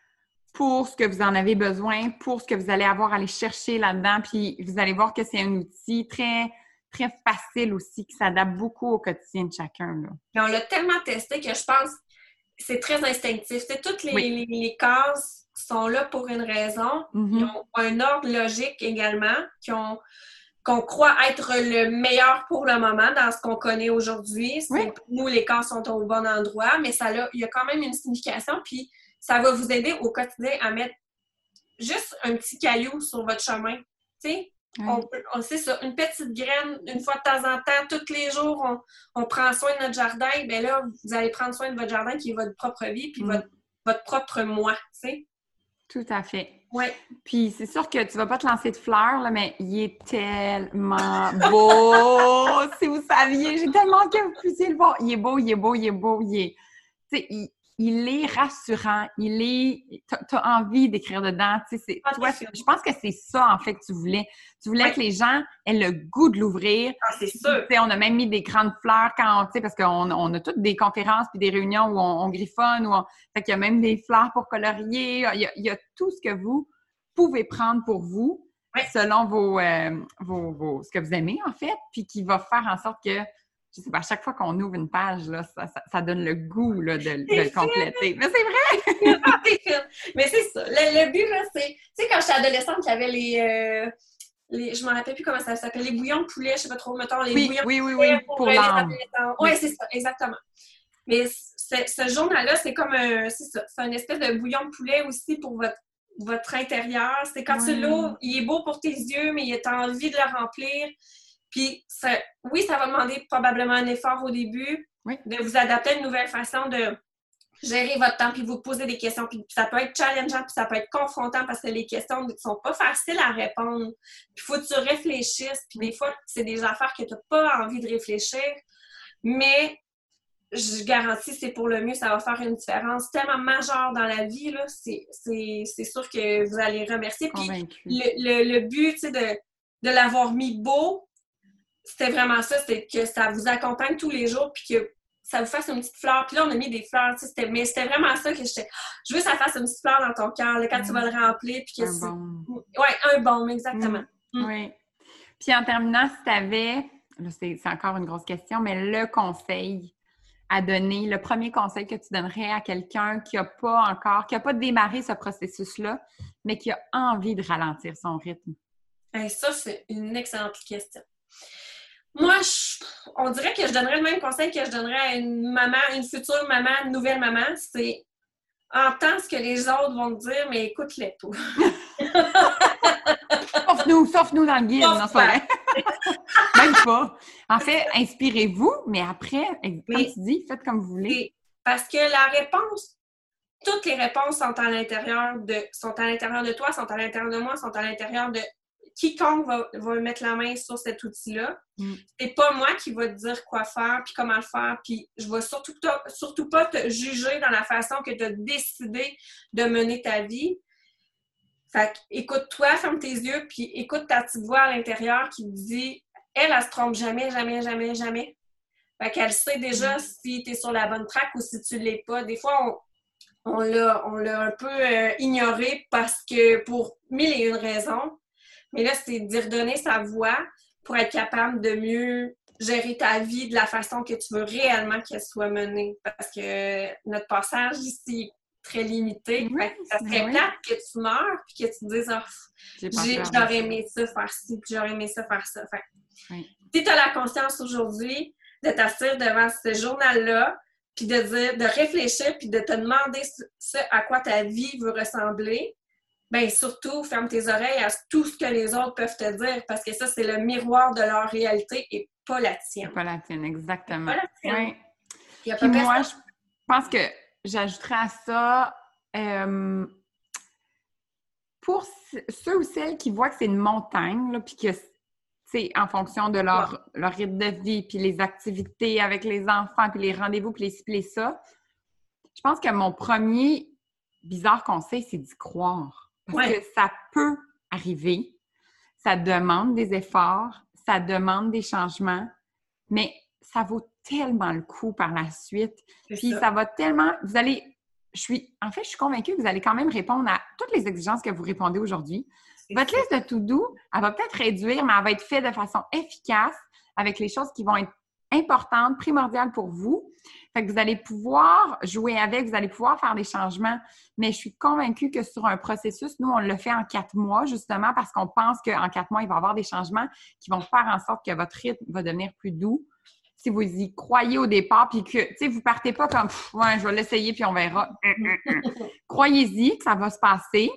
S1: Pour ce que vous en avez besoin, pour ce que vous allez avoir à aller chercher là-dedans. Puis vous allez voir que c'est un outil très, très facile aussi, qui s'adapte beaucoup au quotidien de chacun. Là.
S2: On l'a tellement testé que je pense que c'est très instinctif. C'est toutes les,
S1: Oui.
S2: les, les cases sont là pour une raison.
S1: Mhm.
S2: Ils ont un ordre logique également, qui ont qu'on croit être le meilleur pour le moment dans ce qu'on connaît aujourd'hui.
S1: Oui.
S2: Nous, les cases sont au bon endroit, mais ça a, il y a quand même une signification, puis ça va vous aider au quotidien à mettre juste un petit caillou sur votre chemin. On, sait ça, une petite graine, une fois de temps en temps, tous les jours, on, on prend soin de notre jardin. Bien là, vous allez prendre soin de votre jardin qui est votre propre vie, puis
S1: Mm.
S2: votre, votre propre moi, tu sais.
S1: Tout à fait.
S2: Oui.
S1: Puis c'est sûr que tu vas pas te lancer de fleurs, là, mais il est tellement beau! si vous saviez, j'ai tellement que vous puissiez le voir. Il est beau, il est beau, il est beau, il est. Tu sais, il, il est rassurant, il est. T'as as envie d'écrire dedans. Tu sais, c'est-
S2: Ah,
S1: toi, je pense que c'est ça, en fait, que tu voulais. Tu voulais que les gens aient le goût de l'ouvrir.
S2: Ah, c'est sûr.
S1: Tu sais, on a même mis des grandes fleurs quand on, tu sais, parce qu'on on a toutes des conférences puis des réunions où on, on griffonne, où on, fait qu'il y a même des fleurs pour colorier. Il y a, il y a tout ce que vous pouvez prendre pour vous, selon vos, euh, vos, vos- ce que vous aimez, en fait, puis qui va faire en sorte que, je sais pas, à chaque fois qu'on ouvre une page, là, ça, ça- ça donne le goût là, de, de le compléter. Mais c'est vrai!
S2: Ah. Mais c'est ça. Le, le but, là, c'est. Tu sais, quand j'étais adolescente, il y avait les. euh, les je me rappelle plus comment ça s'appelle. Les bouillons de poulet, je sais pas trop, mettons, les
S1: Oui,
S2: bouillons
S1: oui, oui,
S2: de
S1: oui, pour
S2: les
S1: l'âme.
S2: adolescents. Oui, c'est ça, exactement. Mais ce, journal-là, c'est comme un. C'est ça. C'est une espèce de bouillon de poulet aussi pour votre, votre intérieur. C'est quand tu l'ouvres, il est beau pour tes yeux, mais tu as envie de le remplir. Puis, ça- oui, ça va demander probablement un effort au début
S1: Oui.
S2: de vous adapter à une nouvelle façon de gérer votre temps, puis vous poser des questions. Puis ça peut être challengeant, puis ça peut être confrontant parce que les questions ne sont pas faciles à répondre. Puis il faut que tu réfléchisses. Puis des fois, c'est des affaires que tu n'as pas envie de réfléchir. Mais je garantis, c'est pour le mieux, ça va faire une différence tellement majeure dans la vie. là. C'est c'est- c'est sûr que vous allez remercier. Puis le, le- le but, tu sais, de, de l'avoir mis beau, c'était vraiment ça, c'était que ça vous accompagne tous les jours, puis que ça vous fasse une petite fleur. Puis là, on a mis des fleurs, tu sais, mais c'était vraiment ça que j'étais. Je veux que ça fasse une petite fleur dans ton cœur, quand tu vas le remplir, puis que
S1: Un bon.
S2: Ouais, un baume, exactement. Mm.
S1: Oui. Puis en terminant, si tu avais, là, c'est encore une grosse question, mais le conseil à donner, le premier conseil que tu donnerais à quelqu'un qui n'a pas encore, qui n'a pas démarré ce processus-là, mais qui a envie de ralentir son rythme?
S2: Hey, ça, c'est une excellente question. Moi, je- on dirait que je donnerais le même conseil que je donnerais à une maman, une future maman, une nouvelle maman, c'est entends ce que les autres vont te dire, mais écoute-les tout.
S1: Sauf-nous, sauf-nous dans le guide,
S2: Sauf
S1: non, pas vrai. Même pas. En fait, inspirez-vous, mais après, comme
S2: Oui.
S1: tu dis, faites comme vous voulez.
S2: Parce que la réponse, toutes les réponses sont à l'intérieur de, sont à l'intérieur de toi, sont à l'intérieur de moi, sont à l'intérieur de quiconque va, va mettre la main sur cet outil-là.
S1: Mm.
S2: C'est pas moi qui va te dire quoi faire puis comment le faire, puis je vais surtout, pas- surtout pas te juger dans la façon que tu as décidé de mener ta vie. Fait que, écoute-toi, ferme tes yeux, puis écoute ta petite voix à l'intérieur qui te dit elle, elle se trompe jamais, jamais, jamais, jamais. Fait qu'elle sait déjà si tu es sur la bonne track ou si tu l'es pas. Des fois, on, on l'a un peu euh, ignoré parce que pour mille et une raisons. Mais là, c'est d'y redonner sa voix pour être capable de mieux gérer ta vie de la façon que tu veux réellement qu'elle soit menée. Parce que notre passage ici est très limité.
S1: Oui,
S2: ça serait
S1: oui.
S2: plate que tu meurs puis que tu te dises
S1: de
S2: j'aurais aimé ça faire ci, puis j'aurais aimé ça faire ça.
S1: Oui.
S2: Si tu as la conscience aujourd'hui de t'asseoir devant ce journal-là, puis de dire, de réfléchir, puis de te demander ce à quoi ta vie veut ressembler, ben surtout, ferme tes oreilles à tout ce que les autres peuvent te dire parce que ça, c'est le miroir de leur réalité et pas la tienne.
S1: Pas la tienne, exactement.
S2: Pas la tienne.
S1: Oui. Puis moi, je pense que j'ajouterais à ça, euh, pour ceux ou celles qui voient que c'est une montagne, puis que c'est en fonction de leur, leur, rythme de vie, puis les activités avec les enfants, puis les rendez-vous, puis les ci, ça, je pense que mon premier bizarre conseil, c'est d'y croire. Parce que ça peut arriver, ça demande des efforts, ça demande des changements, mais ça vaut tellement le coup par la suite. Puis ça. va tellement. Vous allez. Je suis. En fait, je suis convaincue que vous allez quand même répondre à toutes les exigences que vous répondez aujourd'hui. Votre liste de tout doux, elle va peut-être réduire, mais elle va être faite de façon efficace avec les choses qui vont être importante, primordiale pour vous. Fait que vous allez pouvoir jouer avec, vous allez pouvoir faire des changements. Mais je suis convaincue que sur un processus, nous, on le fait en quatre mois, justement, parce qu'on pense qu'en quatre mois, il va y avoir des changements qui vont faire en sorte que votre rythme va devenir plus doux. Si vous y croyez au départ, puis que, tu sais, vous partez pas comme, ouais, je vais l'essayer, puis on verra. Croyez-y que ça va se passer,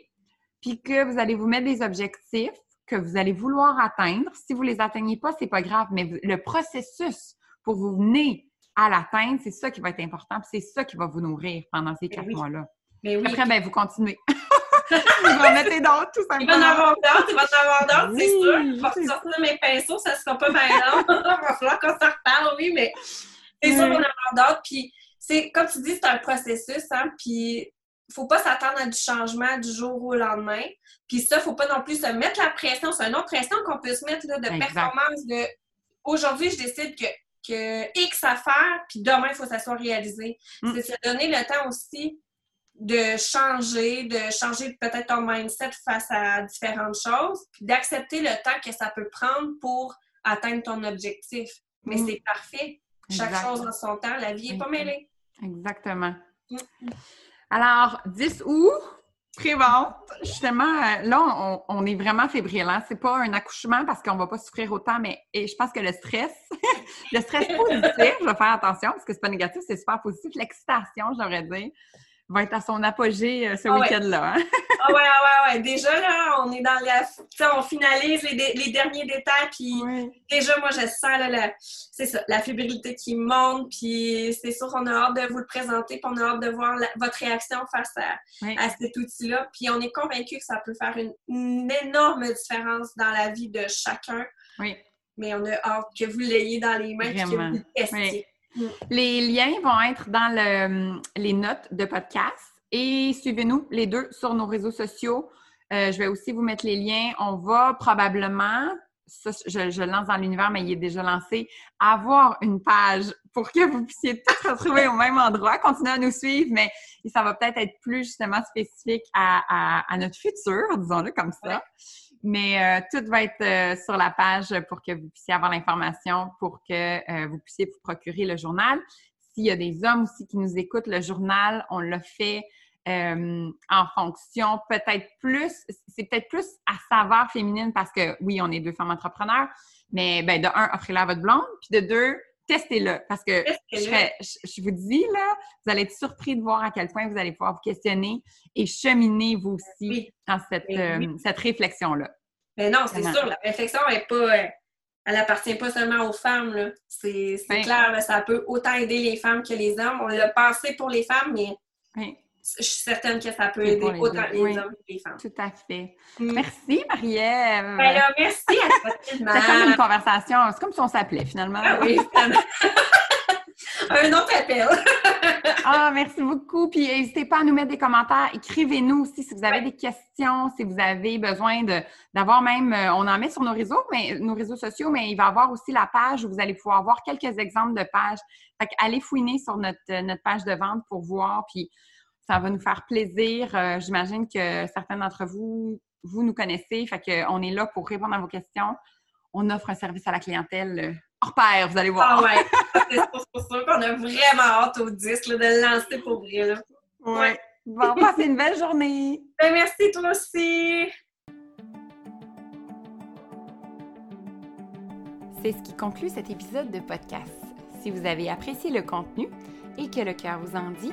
S1: puis que vous allez vous mettre des objectifs que vous allez vouloir atteindre. Si vous les atteignez pas, c'est pas grave, mais le processus pour vous venir à l'atteindre, c'est ça qui va être important, c'est ça qui va vous nourrir pendant ces quatre mois-là.
S2: Mais oui.
S1: Après, ben, vous continuez. vous en mettez d'autres, tout simplement.
S2: Il va en avoir d'autres, il va en avoir d'autres, c'est sûr. Je vais sortir mes pinceaux, ça sera pas mal long. il va falloir qu'on s'en reparle, oui, mais c'est sûr qu'on en avoir d'autres. Puis, c'est, comme tu dis, c'est un processus, hein, puis il faut pas s'attendre à du changement du jour au lendemain. Puis ça, faut pas non plus se mettre la pression. C'est une autre pression qu'on peut se mettre là, de performance de aujourd'hui, je décide que X à faire, puis demain, il faut que ça soit réalisé. Mm. C'est se donner le temps aussi de changer, de changer peut-être ton mindset face à différentes choses, puis d'accepter le temps que ça peut prendre pour atteindre ton objectif. Mais mm. c'est parfait. Chaque chose en son temps. La vie n'est pas mêlée.
S1: Exactement. Mm. Alors, 10 août, Prévente, justement, euh, là, on, est vraiment fébrile. Hein? C'est pas un accouchement parce qu'on va pas souffrir autant, mais je pense que le stress, le stress positif, je vais faire attention parce que c'est pas négatif, c'est super positif. L'excitation, j'aurais dire, va être à son apogée euh, ce ah week-end-là. Hein?
S2: ah ouais, ah ouais, ouais. Déjà, là, on est dans la... on finalise les, derniers détails, puis déjà, moi, je sens, là, c'est ça, la fébrilité qui monte, puis c'est sûr qu'on a hâte de vous le présenter, puis on a hâte de voir votre réaction face à, à cet outil-là. Puis on est convaincu que ça peut faire une, énorme différence dans la vie de chacun.
S1: Oui.
S2: Mais on a hâte que vous l'ayez dans les mains, et que vous le testiez.
S1: Les liens vont être dans les notes de podcast et suivez-nous les deux sur nos réseaux sociaux. Euh, je vais aussi vous mettre les liens. On va probablement, je, lance dans l'univers, mais il est déjà lancé, avoir une page pour que vous puissiez tous retrouver au même endroit. Continuez à nous suivre, mais ça va peut-être être plus justement spécifique à, notre futur, disons-le comme ça. Mais euh, tout va être euh, sur la page pour que vous puissiez avoir l'information, pour que euh, vous puissiez vous procurer le journal. S'il y a des hommes aussi qui nous écoutent, le journal, on l'a fait en fonction peut-être plus, c'est peut-être plus à saveur féminine parce que oui, on est deux femmes entrepreneurs, mais ben, de un, offrez-la à votre blonde, puis de deux, testez-le parce que je, vous dis, là, vous allez être surpris de voir à quel point vous allez pouvoir vous questionner et cheminer vous aussi dans cette, euh, cette réflexion-là.
S2: Mais non, c'est sûr, la réflexion est pas. Euh, elle appartient pas seulement aux femmes. C'est clair, ça peut autant aider les femmes que les hommes. On l'a pensé pour les femmes, mais je suis certaine que ça peut aider autant les hommes que les femmes.
S1: Tout à fait. Mm. Merci, Marie-Ève.
S2: Ben merci à toi,
S1: C'est comme une conversation. C'est comme si on s'appelait, finalement.
S2: Ah oui, Un autre appel.
S1: ah, merci beaucoup. Puis n'hésitez pas à nous mettre des commentaires. Écrivez-nous aussi si vous avez des questions, si vous avez besoin d'avoir même, euh, on en met sur nos réseaux, mais nos réseaux sociaux, mais il va y avoir aussi la page où vous allez pouvoir voir quelques exemples de pages. Fait allez fouiner sur notre, notre page de vente pour voir. Puis ça va nous faire plaisir. Euh, j'imagine que certains d'entre vous, vous nous connaissez. Fait qu'on est là pour répondre à vos questions. On offre un service à la clientèle euh, hors pair, vous allez voir.
S2: Ah ouais, c'est pour ça qu'on a vraiment hâte au disque de le lancer pour vrai. Là.
S1: Ouais. Bon, passez une belle journée.
S2: Ben, merci toi aussi.
S1: C'est ce qui conclut cet épisode de podcast. Si vous avez apprécié le contenu et que le cœur vous en dit,